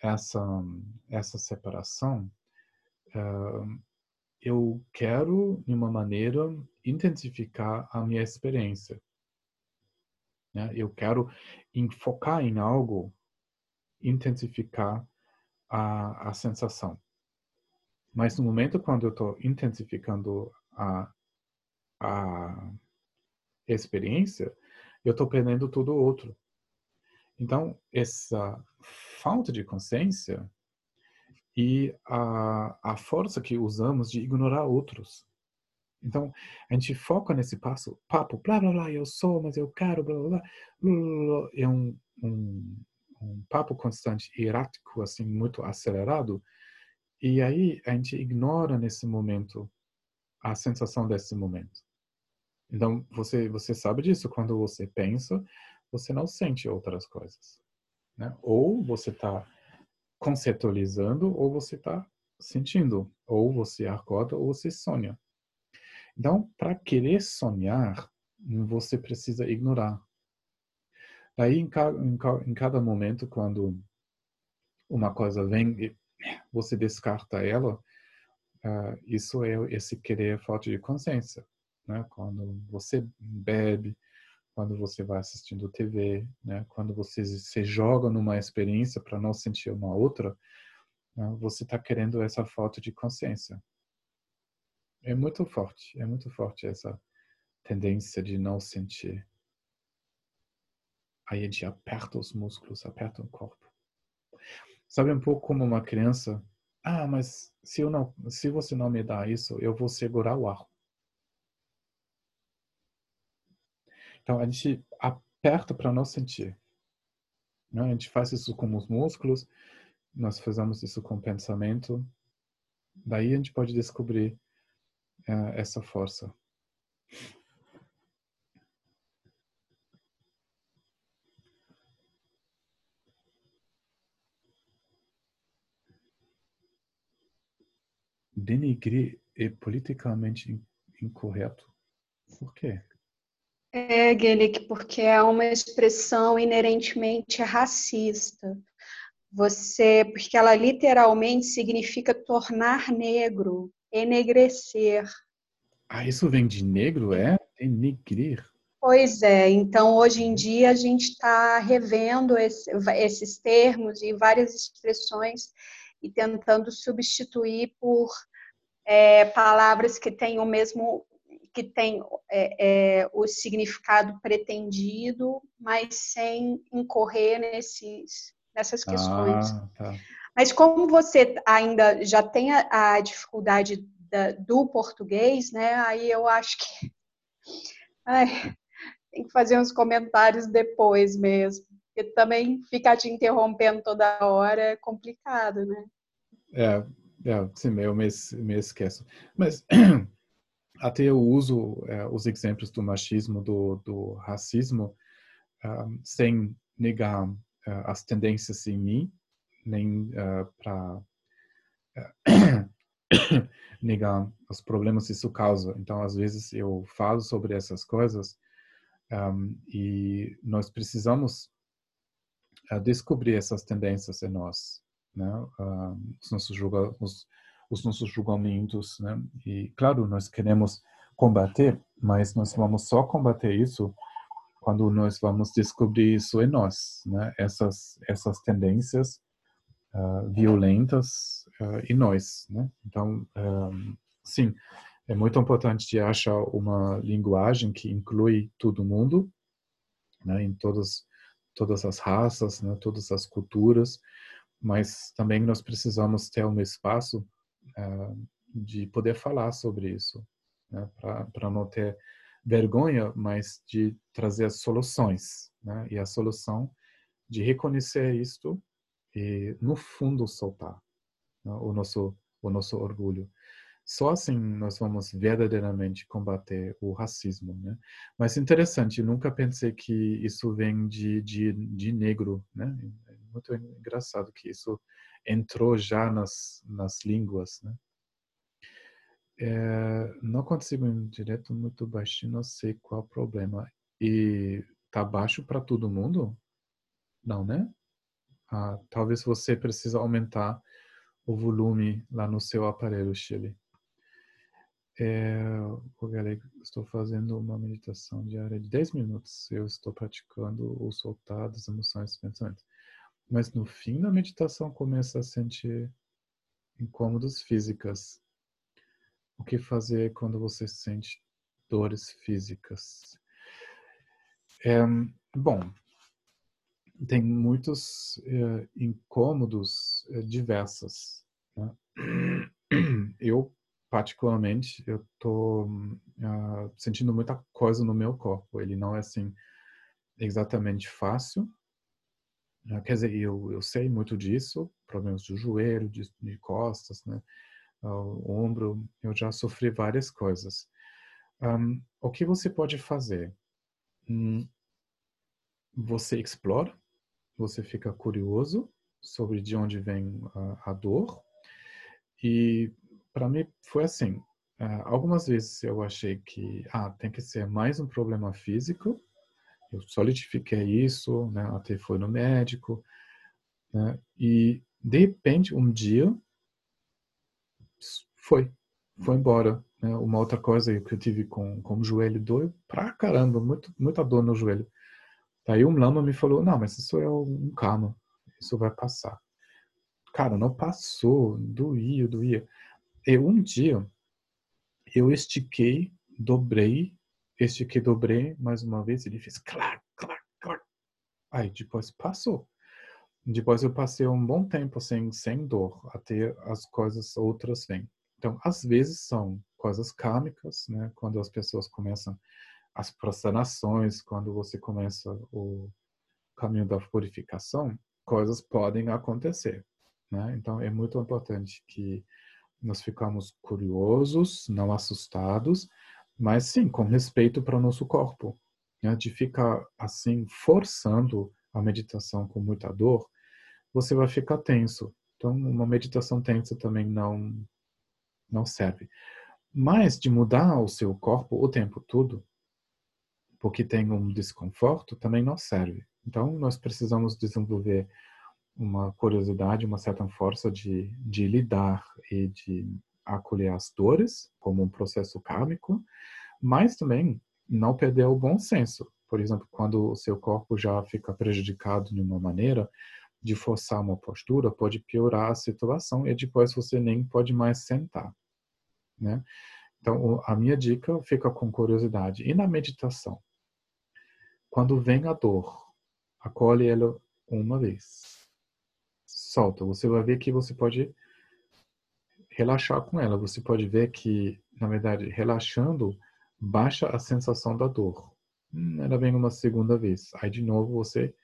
essa, essa separação, uh, eu quero, de uma maneira, intensificar a minha experiência. Né? Eu quero enfocar em algo, intensificar a, a sensação. Mas no momento quando eu estou intensificando a, a experiência, eu estou perdendo tudo outro. Então, essa falta de consciência e a, a força que usamos de ignorar outros. Então, a gente foca nesse passo, papo, blá, blá, blá, eu sou, mas eu quero, blá, blá, blá, é um, um, um papo constante, errático, assim, muito acelerado, e aí a gente ignora nesse momento a sensação desse momento. Então, você, você sabe disso, quando você pensa, você não sente outras coisas. Né? Ou você está conceptualizando, ou você está sentindo. Ou você acorda, ou você sonha. Então, para querer sonhar, você precisa ignorar. Daí, em cada, em cada momento, quando uma coisa vem, você descarta ela, uh, isso é esse querer falta de consciência. Né? Quando você bebe, quando você vai assistindo TV, né? quando você se joga numa experiência para não sentir uma outra, né? você está querendo essa falta de consciência. É muito forte, é muito forte essa tendência de não sentir. Aí a gente aperta os músculos, aperta o corpo. Sabe um pouco como uma criança, ah, mas se eu não, se você não me dá isso, eu vou segurar o ar. Então a gente aperta para não sentir. Né? A gente faz isso com os músculos, nós fazemos isso com o pensamento. Daí a gente pode descobrir uh, essa força. denigrir é politicamente incorreto? Por quê? É, Guelic, porque é uma expressão inerentemente racista. Você, porque ela literalmente significa tornar negro, enegrecer. Ah, isso vem de negro, é? Denigrir. Pois é, então hoje em dia a gente está revendo esse, esses termos e várias expressões e tentando substituir por é, palavras que têm o mesmo que tem é, é, o significado pretendido, mas sem incorrer nesses, nessas questões. Ah, tá. Mas como você ainda já tem a, a dificuldade da, do português, né? Aí eu acho que ai, tem que fazer uns comentários depois mesmo. Porque também ficar te interrompendo toda hora é complicado, né? É, é sim, eu me, me esqueço. Mas até eu uso é, os exemplos do machismo, do, do racismo, um, ah, sem negar uh, as tendências em mim, nem uh, ah, para uh, negar os problemas que isso causa. Então, às vezes, eu falo sobre essas coisas um, e nós precisamos descobrir essas tendências em nós, né? os nossos julga, os nossos julgamentos, né? E claro, nós queremos combater, mas nós vamos só combater isso quando nós vamos descobrir isso em nós, né? Essas essas tendências uh, violentas uh, em nós, né? Então, um, sim, é muito importante achar uma linguagem que inclui todo mundo, né? Em todas todas as raças, né? Todas as culturas, mas também nós precisamos ter um espaço de poder falar sobre isso, né? para não ter vergonha, mas de trazer as soluções, né? E a solução de reconhecer isto e no fundo soltar né? o nosso o nosso orgulho. Só assim nós vamos verdadeiramente combater o racismo, né? Mas interessante, nunca pensei que isso vem de, de, de negro, né? Muito engraçado que isso entrou já nas, nas línguas, né? É, não consigo ir direto muito baixinho, não sei qual o problema. E tá baixo para todo mundo? Não, né? Ah, talvez você precisa aumentar o volume lá no seu aparelho, Chile. É, estou fazendo uma meditação diária de 10 minutos. Eu estou praticando o soltar das emoções e pensamentos. Mas no fim da meditação começa a sentir incômodos físicas. O que fazer quando você sente dores físicas? É, bom, tem muitos é, incômodos é, diversos. Né? Eu, particularmente, eu estou uh, ah, sentindo muita coisa no meu corpo. Ele não é assim exatamente fácil? Quer dizer, eu, eu sei muito disso, problemas do joelho, de, de costas, né? o ombro, eu já sofri várias coisas. Um, o que você pode fazer? Hum, você explora, você fica curioso sobre de onde vem a, a dor. E para mim foi assim. Uh, algumas vezes eu achei que ah, tem que ser mais um problema físico eu solidifiquei isso, né, até foi no médico, né, e de repente um dia foi, foi embora. Né, uma outra coisa que eu tive com, com o joelho dor pra caramba, muito, muita dor no joelho. Daí um lama me falou, não, mas isso é um karma, isso vai passar. Cara, não passou, doía, doía. E um dia eu estiquei, dobrei este que dobrei mais uma vez, ele fez clac, clac, clac. Aí depois passou. Depois eu passei um bom tempo sem, sem dor, até as coisas outras vêm. Então, às vezes são coisas kármicas, né? Quando as pessoas começam as prostrações, quando você começa o caminho da purificação, coisas podem acontecer, né? Então, é muito importante que nós ficamos curiosos, não assustados, mas sim com respeito para o nosso corpo, né? de ficar assim forçando a meditação com muita dor, você vai ficar tenso. Então, uma meditação tensa também não não serve. Mas de mudar o seu corpo o tempo todo, porque tem um desconforto, também não serve. Então, nós precisamos desenvolver uma curiosidade, uma certa força de, de lidar e de acolher as dores como um processo kármico, mas também não perder o bom senso. Por exemplo, quando o seu corpo já fica prejudicado de uma maneira, de forçar uma postura pode piorar a situação e depois você nem pode mais sentar, né? Então, a minha dica fica com curiosidade. E na meditação? Quando vem a dor, acolhe ela uma vez. Solta. Você vai ver que você pode relaxar com ela. Você pode ver que, na verdade, relaxando, baixa a sensação da dor. Hum, ela vem uma segunda vez. Aí, de novo, você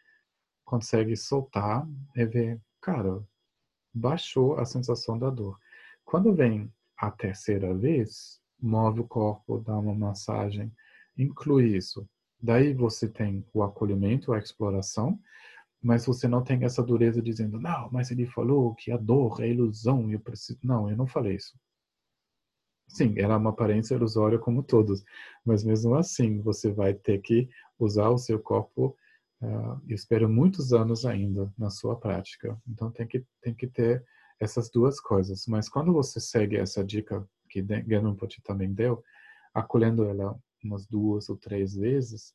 consegue soltar e ver, cara, baixou a sensação da dor. Quando vem a terceira vez, move o corpo, dá uma massagem, inclui isso. Daí você tem o acolhimento, a exploração, mas você não tem essa dureza dizendo, não, mas ele falou que a dor é ilusão, eu preciso. Não, eu não falei isso. Sim, era uma aparência ilusória como todos, mas mesmo assim você vai ter que usar o seu corpo uh, eu espero muitos anos ainda na sua prática. Então tem que tem que ter essas duas coisas. Mas quando você segue essa dica que Genunpoti também deu, acolhendo ela umas duas ou três vezes,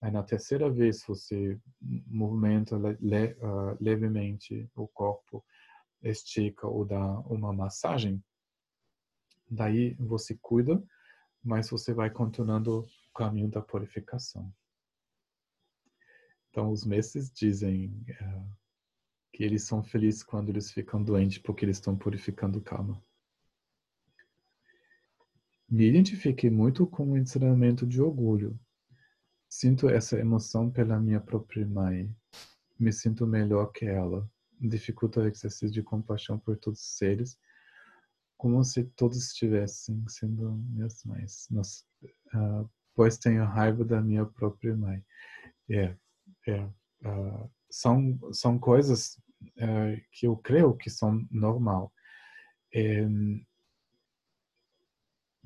aí na terceira vez você movimenta le, uh, levemente o corpo, estica ou dá uma massagem, daí você cuida, mas você vai continuando o caminho da purificação. Então, os mestres dizem uh, que eles são felizes quando eles ficam doentes porque eles estão purificando calma. Me identifiquei muito com o ensinamento de orgulho. Sinto essa emoção pela minha própria mãe. Me sinto melhor que ela. Dificulta o exercício de compaixão por todos os seres, como se todos estivessem sendo meus mães. uh, pois tenho raiva da minha própria mãe. É, é, uh, são, são coisas uh, que eu creio que são normal. É,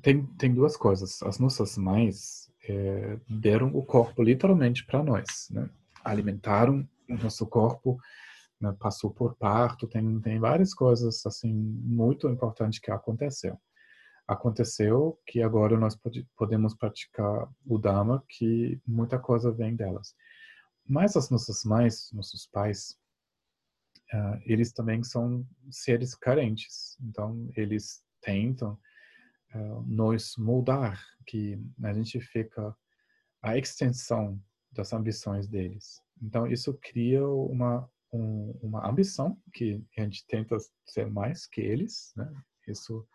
tem, tem duas coisas. As nossas mães é, deram o corpo literalmente para nós, né? alimentaram o nosso corpo, né? passou por parto, tem, tem várias coisas assim muito importantes que aconteceu. Aconteceu que agora nós pode, podemos praticar o Dharma, que muita coisa vem delas. Mas as nossas mães, nossos pais, uh, eles também são seres carentes. Então, eles tentam uh, nos moldar, que a gente fica a extensão das ambições deles. Então, isso cria uma, um, uma ambição que a gente tenta ser mais que eles, né? Isso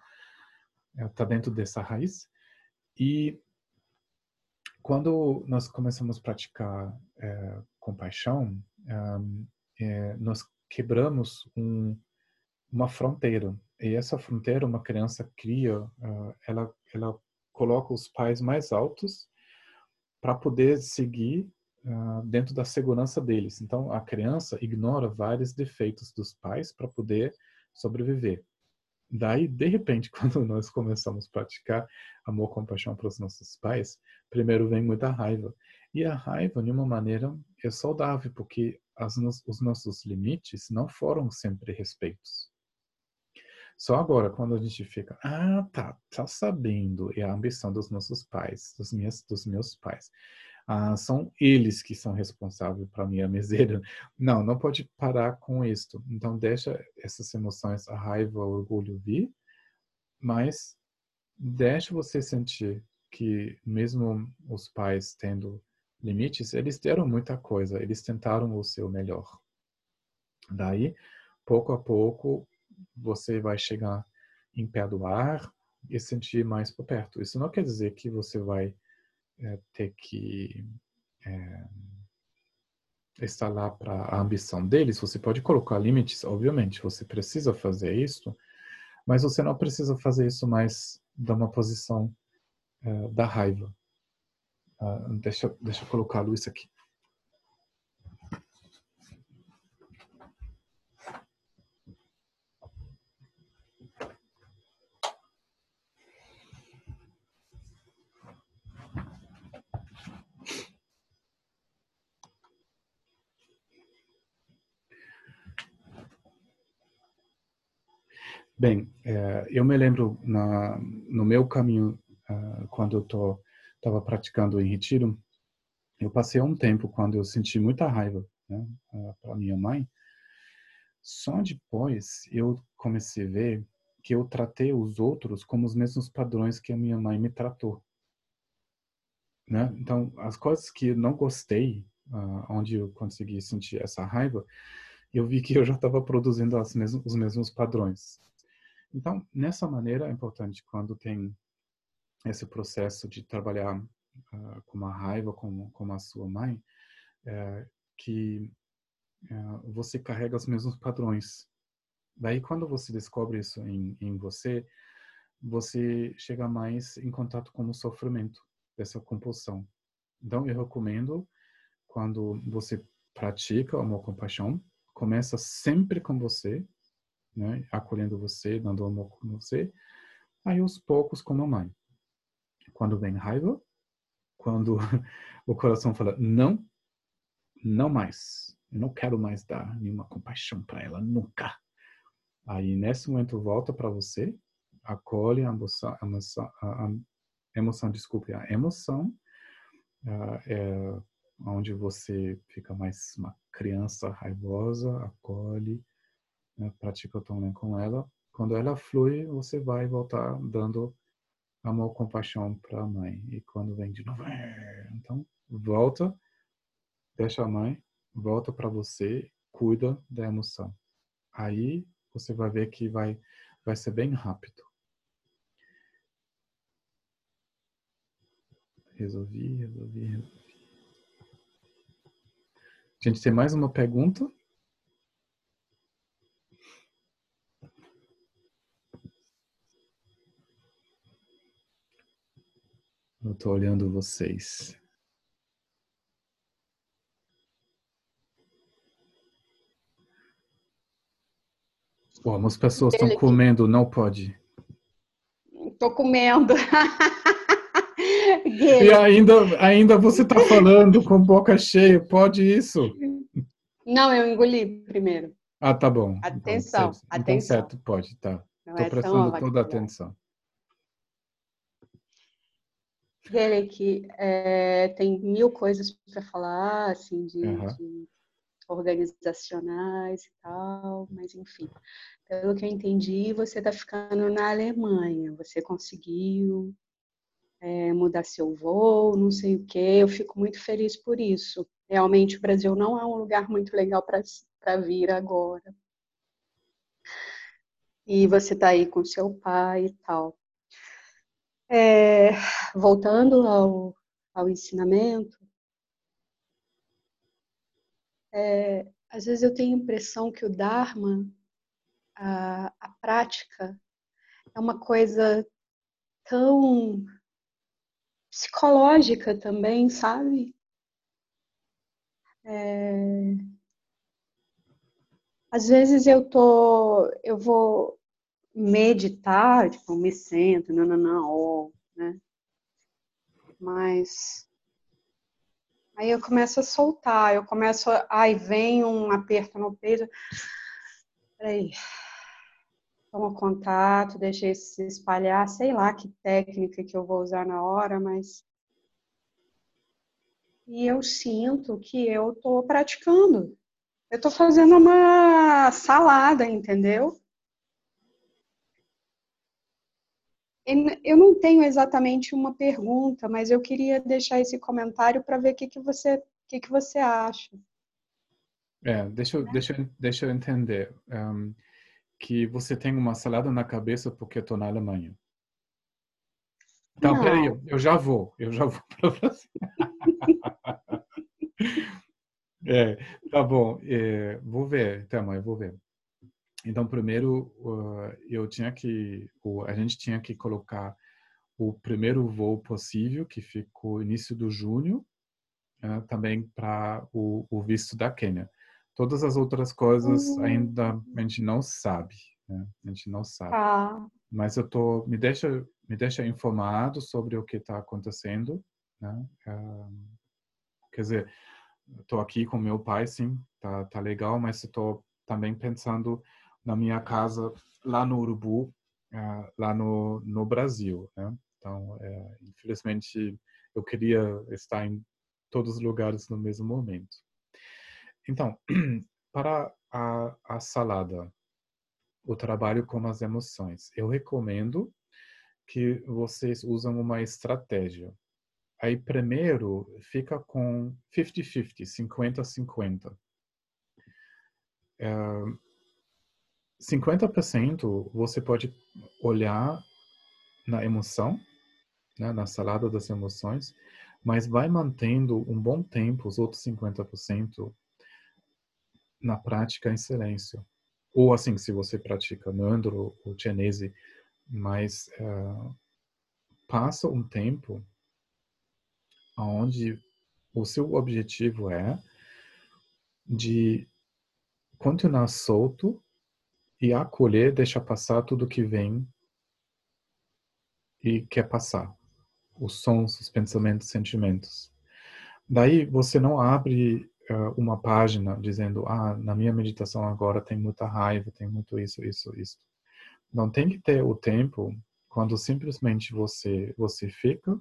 está eh, dentro dessa raiz. E quando nós começamos a praticar é, compaixão, nós quebramos um, uma fronteira. E essa fronteira, uma criança cria, uh, ela, ela coloca os pais mais altos para poder seguir uh, dentro da segurança deles. Então, a criança ignora vários defeitos dos pais para poder sobreviver. Daí, de repente, quando nós começamos a praticar amor, compaixão para os nossos pais, primeiro vem muita raiva. E a raiva, de uma maneira, é saudável, porque as, os nossos limites não foram sempre respeitos. Só agora, quando a gente fica, ah, tá, tá sabendo, é a ambição dos nossos pais, dos meus, dos meus pais. Ah, são eles que são responsáveis para minha miséria. Não, não pode parar com isso. Então, deixa essas emoções, a raiva, o orgulho vir, mas deixa você sentir que mesmo os pais tendo limites, eles deram muita coisa, eles tentaram o seu melhor. Daí, pouco a pouco, você vai chegar em perdoar e sentir mais por perto. Isso não quer dizer que você vai é, ter que é, estar lá para a ambição deles. Você pode colocar limites, obviamente, você precisa fazer isso, mas você não precisa fazer isso mais de uma posição é, da raiva. Uh, deixa, deixa eu colocar a luz aqui. Bem, é, eu me lembro na, no meu caminho, uh, quando eu estava praticando em retiro, eu passei um tempo quando eu senti muita raiva né, uh, para minha mãe. Só depois eu comecei a ver que eu tratei os outros como os mesmos padrões que a minha mãe me tratou. Né? Então, as coisas que eu não gostei, uh, onde eu consegui sentir essa raiva, eu vi que eu já estava produzindo mesmas, os mesmos padrões. Então, nessa maneira, é importante quando tem esse processo de trabalhar uh, com uma raiva com, com a sua mãe, uh, que uh, você carrega os mesmos padrões. Daí, quando você descobre isso em, em você, você chega mais em contato com o sofrimento dessa compulsão. Então, eu recomendo, quando você pratica amor compaixão, começa sempre com você, né, acolhendo você, dando amor com você, aí aos poucos com a mãe. Quando vem raiva, quando o coração fala não, não mais, eu não quero mais dar nenhuma compaixão para ela nunca. Aí nesse momento volta para você, acolhe a emoção, a emoção, a emoção desculpe, a emoção, uh, é, onde você fica mais uma criança raivosa, acolhe, né, pratica o Tonglen com ela. Quando ela flui, você vai voltar dando amor, compaixão para a mãe. E quando vem de novo, então volta, deixa a mãe, volta para você, cuida da emoção. Aí você vai ver que vai vai ser bem rápido. Resolvi, resolvi, resolvi. Gente tem mais uma pergunta? Eu estou olhando vocês. Bom, as pessoas estão comendo, não pode. Estou comendo. e ainda, ainda você está falando com boca cheia, pode isso? Não, eu engoli primeiro. Ah, tá bom. Atenção, então, atenção. Então, certo, pode, tá. Estou é prestando toda a atenção. Derek, é, tem mil coisas para falar, assim, de, uhum. de, organizacionais e tal, mas enfim, pelo que eu entendi, você está ficando na Alemanha, você conseguiu é, mudar seu voo, não sei o que, eu fico muito feliz por isso. Realmente o Brasil não é um lugar muito legal para vir agora. E você está aí com seu pai e tal. É, voltando ao, ao ensinamento, é, às vezes eu tenho a impressão que o Dharma, a, a prática, é uma coisa tão psicológica também, sabe? É... Às vezes eu tô, eu vou meditar, tipo, me sento, não, não, não, ó, né? Mas aí eu começo a soltar, eu começo aí vem um aperto no peito, peraí, toma contato, deixa isso se espalhar, sei lá que técnica que eu vou usar na hora, mas e eu sinto que eu estou praticando. Eu estou fazendo uma salada, entendeu? Eu não tenho exatamente uma pergunta, mas eu queria deixar esse comentário para ver o que, que, você, que, que você acha. É, deixa, né? deixa, deixa eu entender. Um, que você tem uma salada na cabeça porque estou na Alemanha. Então, não. peraí, eu já vou, eu já vou para você. é, tá bom, é, vou ver, tá, mãe, vou ver. Então, primeiro, uh, eu tinha que, a gente tinha que colocar o primeiro voo possível, que ficou início do junho, uh, também para o, o, visto da Quênia. Todas as outras coisas uhum. ainda a gente não sabe, né? A gente não sabe. Ah. Mas eu tô, me deixa, me deixa informado sobre o que está acontecendo, né? Uh, quer dizer, estou aqui com meu pai, sim, tá, tá legal, mas estou também pensando na minha casa lá no Urubu, uh, lá no, no Brasil. Né? Então, é, infelizmente, eu queria estar em todos os lugares no mesmo momento. Então, para a, a salada, o trabalho com as emoções, eu recomendo que vocês usam uma estratégia. Aí, primeiro, fica com 50-50, 50-50. É, 50% você pode olhar na emoção, né, na salada das emoções, mas vai mantendo um bom tempo os outros 50% na prática em silêncio. Ou assim, se você pratica Nandro ou Chenese, mas uh, passa um tempo onde o seu objetivo é de continuar solto e acolher, deixar passar tudo que vem e quer passar. Os sons, os pensamentos, sentimentos. Daí você não abre uh, uma página dizendo, ah, na minha meditação agora tem muita raiva, tem muito isso, isso, isso. Não tem que ter o tempo quando simplesmente você você fica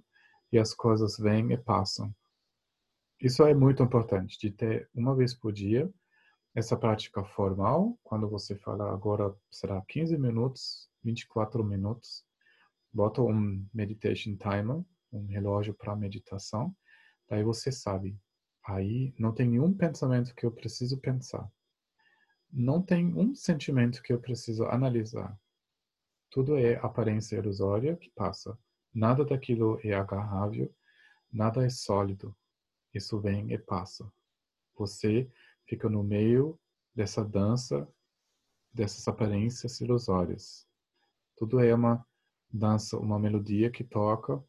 e as coisas vêm e passam. Isso é muito importante, de ter uma vez por dia essa prática formal, quando você fala agora será 15 minutos, 24 minutos, bota um meditation timer, um relógio para meditação, daí você sabe, aí não tem nenhum pensamento que eu preciso pensar. Não tem um sentimento que eu preciso analisar. Tudo é aparência ilusória que passa. Nada daquilo é agarrável, nada é sólido. Isso vem e passa. Você fica no meio dessa dança, dessas aparências ilusórias. Tudo é uma dança, uma melodia que toca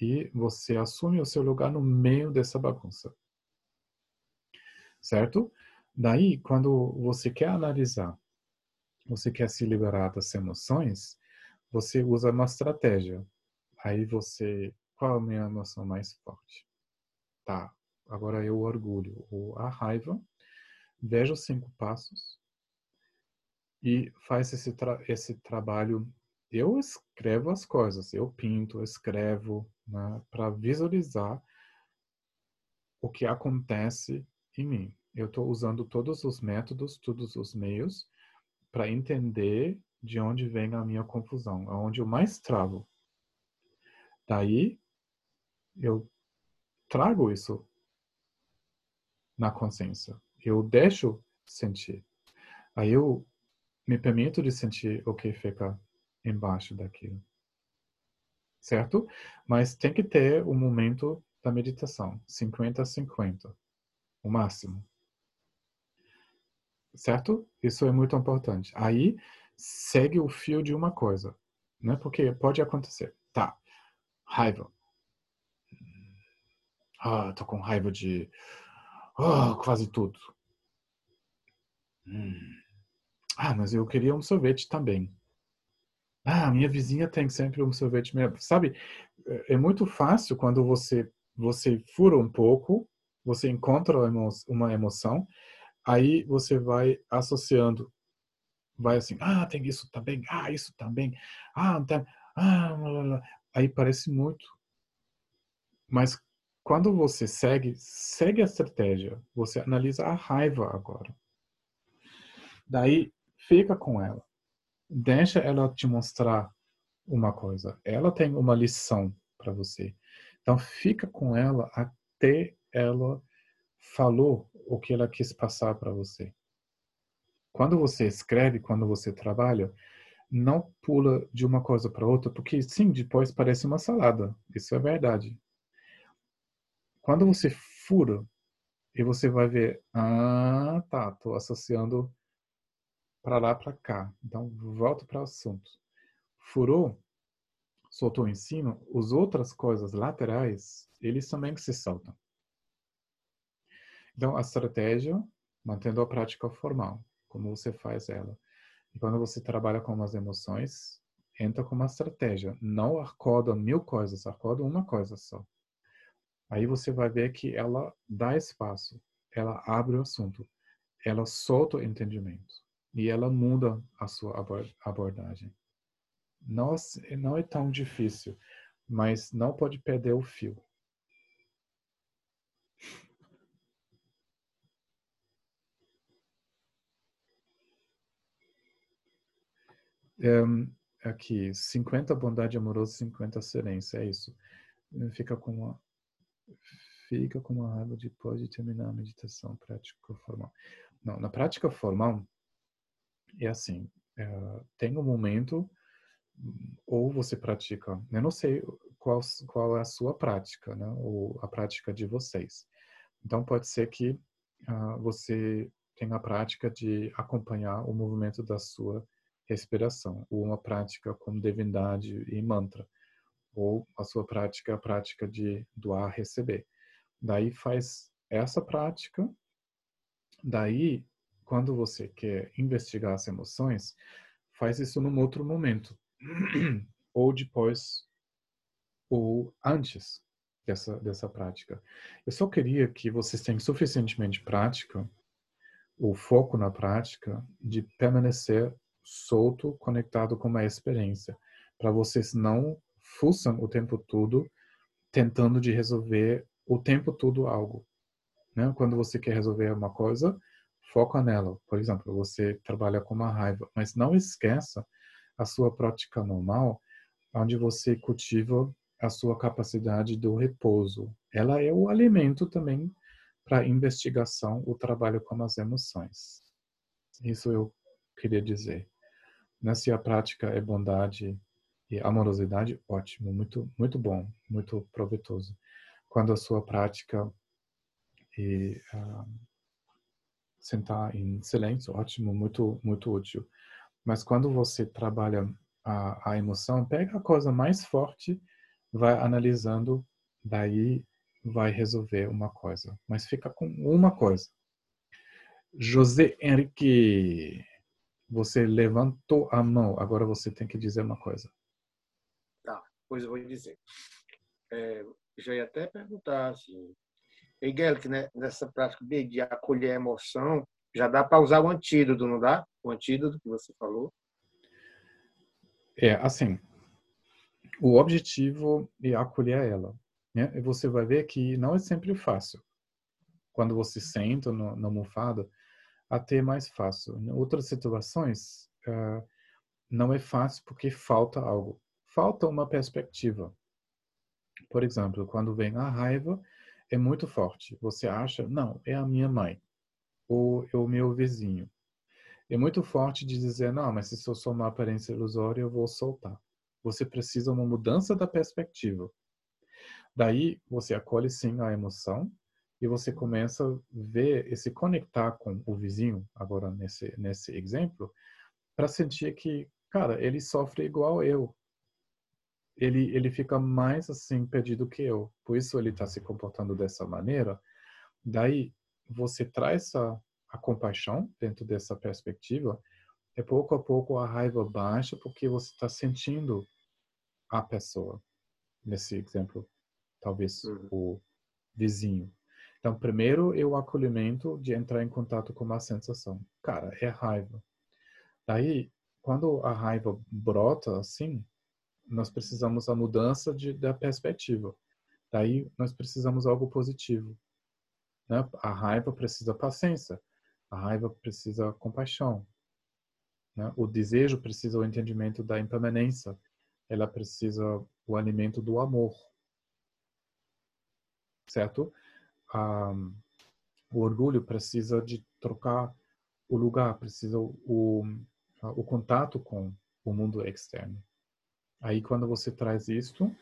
e você assume o seu lugar no meio dessa bagunça. Certo? Daí, quando você quer analisar, você quer se liberar das emoções, você usa uma estratégia. Aí você, qual é a minha emoção mais forte? Tá, agora é o orgulho ou a raiva veja os cinco passos e faz esse, tra esse trabalho. Eu escrevo as coisas, eu pinto, escrevo, né, para visualizar o que acontece em mim. Eu estou usando todos os métodos, todos os meios para entender de onde vem a minha confusão, aonde eu mais travo. Daí eu trago isso na consciência eu deixo sentir. Aí eu me permito de sentir o que fica embaixo daquilo. Certo? Mas tem que ter o um momento da meditação, 50 a 50, o máximo. Certo? Isso é muito importante. Aí segue o fio de uma coisa, né? Porque pode acontecer. Tá. Raiva. Ah, tô com raiva de oh, quase tudo. Hum. Ah, mas eu queria um sorvete também. Ah, minha vizinha tem sempre um sorvete mesmo. Sabe, é, é muito fácil quando você você fura um pouco, você encontra uma emoção, aí você vai associando, vai assim, ah, tem isso também, ah, isso também, ah, tá, ah, blá, blá. aí parece muito. Mas quando você segue, segue a estratégia, você analisa a raiva agora. Daí, fica com ela. Deixa ela te mostrar uma coisa. Ela tem uma lição para você. Então, fica com ela até ela falou o que ela quis passar para você. Quando você escreve, quando você trabalha, não pula de uma coisa para outra, porque sim, depois parece uma salada. Isso é verdade. Quando você fura, e você vai ver, ah, tá, tô associando para lá, para cá. Então, volta para o assunto. Furou, soltou em cima, as outras coisas laterais, eles também se soltam. Então, a estratégia, mantendo a prática formal, como você faz ela. E quando você trabalha com as emoções, entra com uma estratégia. Não acorda mil coisas, acorda uma coisa só. Aí você vai ver que ela dá espaço, ela abre o assunto, ela solta o entendimento. e ela muda a sua abordagem. Não, não é tão difícil, mas não pode perder o fio. Um, aqui, 50 bondade amorosa, 50 excelência, é isso. Fica com uma fica com uma raiva depois de terminar a meditação prática formal. Não, na prática formal é assim, é, tem um momento ou você pratica, eu não sei qual qual é a sua prática, né, ou a prática de vocês. Então pode ser que uh, você tenha a prática de acompanhar o movimento da sua respiração, ou uma prática com divindade e mantra, ou a sua prática, a prática de doar, receber. Daí faz essa prática, daí quando você quer investigar as emoções, faz isso num outro momento, ou depois, ou antes dessa, dessa prática. Eu só queria que vocês tenham suficientemente prática, o foco na prática, de permanecer solto, conectado com a experiência, para vocês não fuçam o tempo todo tentando de resolver o tempo todo algo. Né? Quando você quer resolver uma coisa, foca nela. Por exemplo, você trabalha com uma raiva, mas não esqueça a sua prática normal, onde você cultiva a sua capacidade do repouso. Ela é o alimento também para investigação, o trabalho com as emoções. Isso eu queria dizer. Né? Se a prática é bondade e amorosidade, ótimo, muito, muito bom, muito proveitoso. Quando a sua prática é uh, sentar em silêncio, ótimo, muito, muito útil. Mas quando você trabalha a, a emoção, pega a coisa mais forte, vai analisando, daí vai resolver uma coisa. Mas fica com uma coisa. José Henrique você levantou a mão, agora você tem que dizer uma coisa. Pois eu vou dizer. É, já ia até perguntar assim, Miguel, que né, nessa prática de acolher a emoção, já dá para usar o antídoto, não dá? O antídoto que você falou. É, assim, o objetivo é acolher ela. Né? E você vai ver que não é sempre fácil. Quando você senta no, na almofada, até é mais fácil. Em outras situações, uh, não é fácil porque falta algo. Falta uma perspectiva. Por exemplo, quando vem a raiva, é muito forte. Você acha, não, é a minha mãe ou é o meu vizinho. É muito forte de dizer, não, mas se eu sou uma aparência ilusória, eu vou soltar. Você precisa uma mudança da perspectiva. Daí, você acolhe sim a emoção, e você começa a ver e se conectar com o vizinho, agora nesse, nesse exemplo, para sentir que, cara, ele sofre igual eu. Ele, ele fica mais assim perdido que eu. Por isso ele está se comportando dessa maneira. Daí você traz a, a compaixão dentro dessa perspectiva e pouco a pouco a raiva baixa porque você está sentindo a pessoa. Nesse exemplo, talvez uhum. o vizinho. Então, primeiro é o acolhimento de entrar em contato com uma sensação. Cara, é raiva. Daí, quando a raiva brota assim, nós precisamos a mudança de, da perspectiva. Daí, nós precisamos algo positivo. Né? A raiva precisa paciência. A raiva precisa compaixão. Né? O desejo precisa o entendimento da impermanência. Ela precisa o alimento do amor. Certo? o orgulho precisa de trocar o lugar, precisa o, o contato com o mundo externo. Aí quando você traz isto,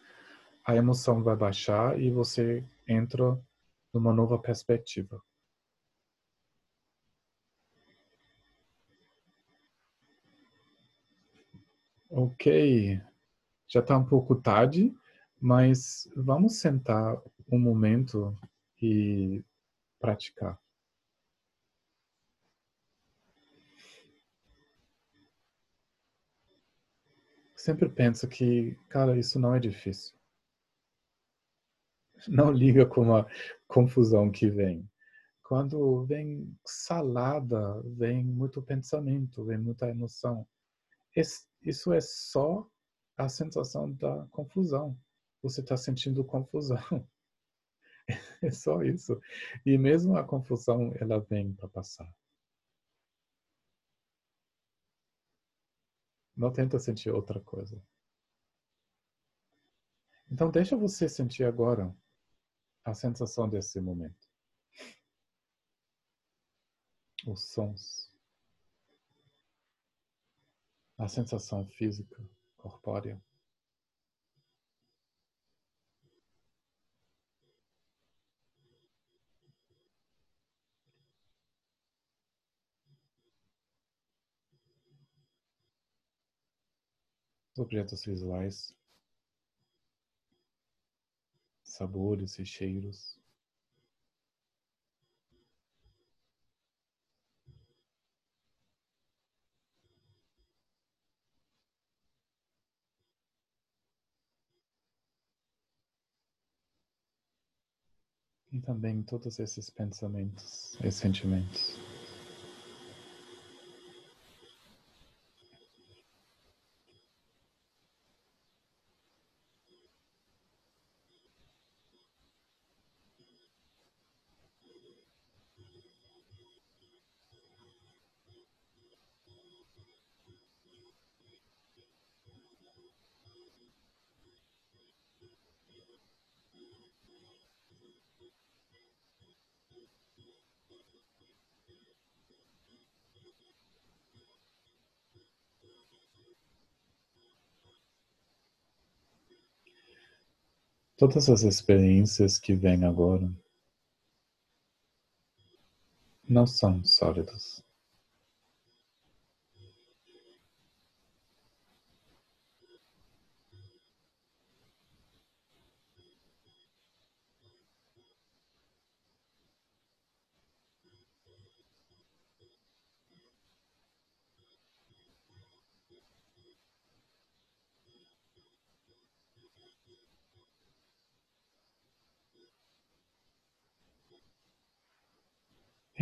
a emoção vai baixar e você entra numa nova perspectiva. Ok, já está um pouco tarde, mas vamos sentar um momento e praticar. Sempre pensa que, cara, isso não é difícil. Não liga com a confusão que vem, quando vem salada, vem muito pensamento, vem muita emoção. Isso é só a sensação da confusão. Você está sentindo confusão. É só isso. E mesmo a confusão, ela vem para passar. Não tenta sentir outra coisa. Então, deixa você sentir agora a sensação desse momento. Os sons. A sensação física, corpórea. Objetos visuais, sabores e cheiros. E também todos esses pensamentos e sentimentos. Todas as experiências que vêm agora não são sólidas.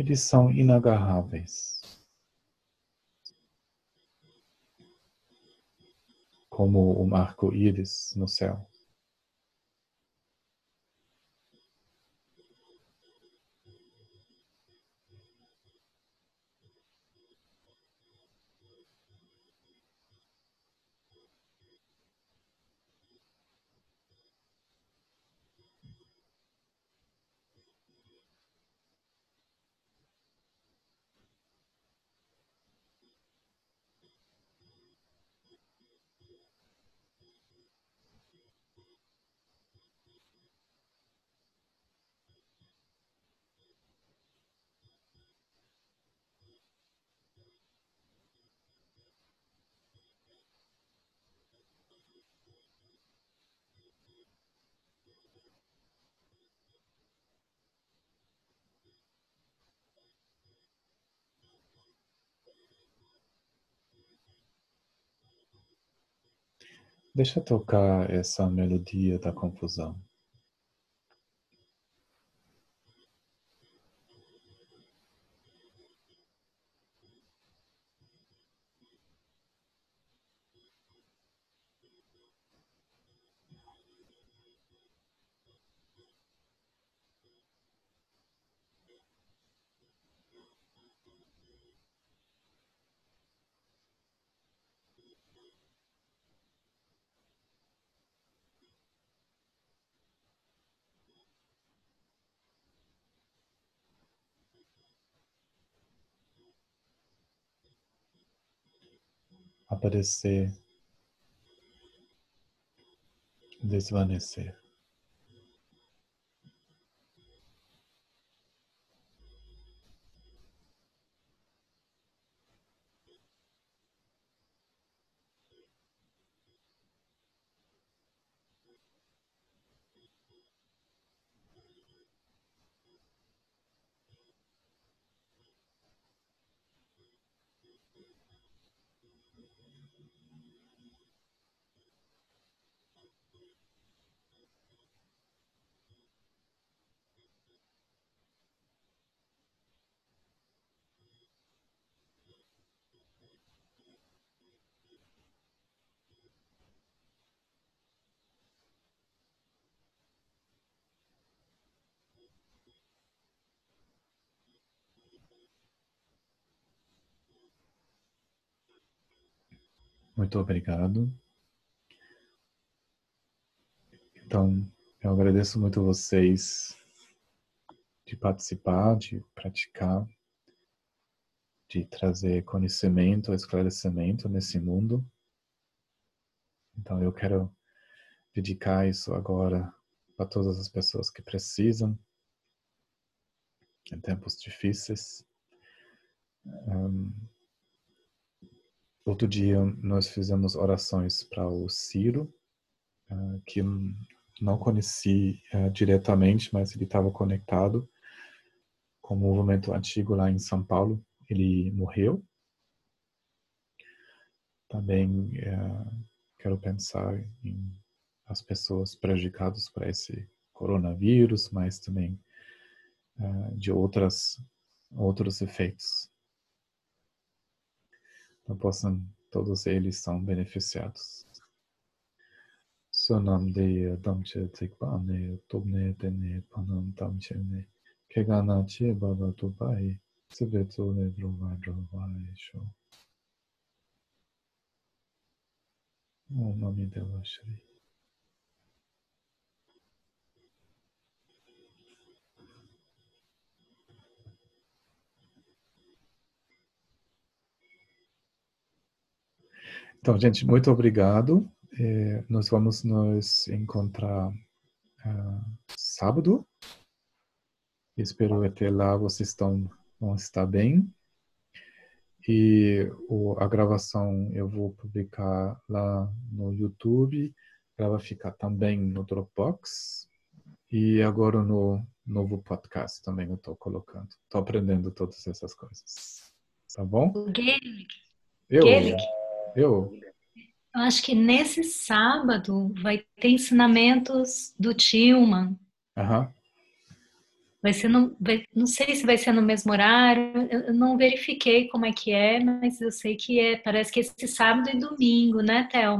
Eles são inagarráveis. Como um arco-íris no céu. Deixa tocar essa melodia da confusão. Aparecer, desvanecer. Muito obrigado. Então, eu agradeço muito vocês de participar, de praticar, de trazer conhecimento, esclarecimento nesse mundo. Então, eu quero dedicar isso agora para todas as pessoas que precisam em tempos difíceis. Um, outro dia nós fizemos orações para o Ciro, uh, que não conheci uh, diretamente, mas ele estava conectado com o movimento antigo lá em São Paulo. Ele morreu. Também uh, quero pensar em as pessoas prejudicadas por esse coronavírus, mas também de outras outros efeitos possam, todos eles são beneficiados. Sonam de damche tikpane, tobne tene panam damche ne, kegana che baba tupai, sibetu ne drova drova esho. Om Nami Deva Shri. Então, gente, muito obrigado. É, nós vamos nos encontrar uh, sábado. Espero até lá vocês estão, vão estar bem. E o, a gravação eu vou publicar lá no YouTube. Ela vai ficar também no Dropbox. E agora no novo podcast também eu estou colocando. Estou aprendendo todas essas coisas. Tá bom? Gaelic. Eu. Gaelic. Eu? Eu acho que nesse sábado vai ter ensinamentos do Tillman. Uhum. Vai ser no, vai, não sei se vai ser no mesmo horário, eu não verifiquei como é que é, mas eu sei que é, parece que esse sábado e domingo, né, Thelma?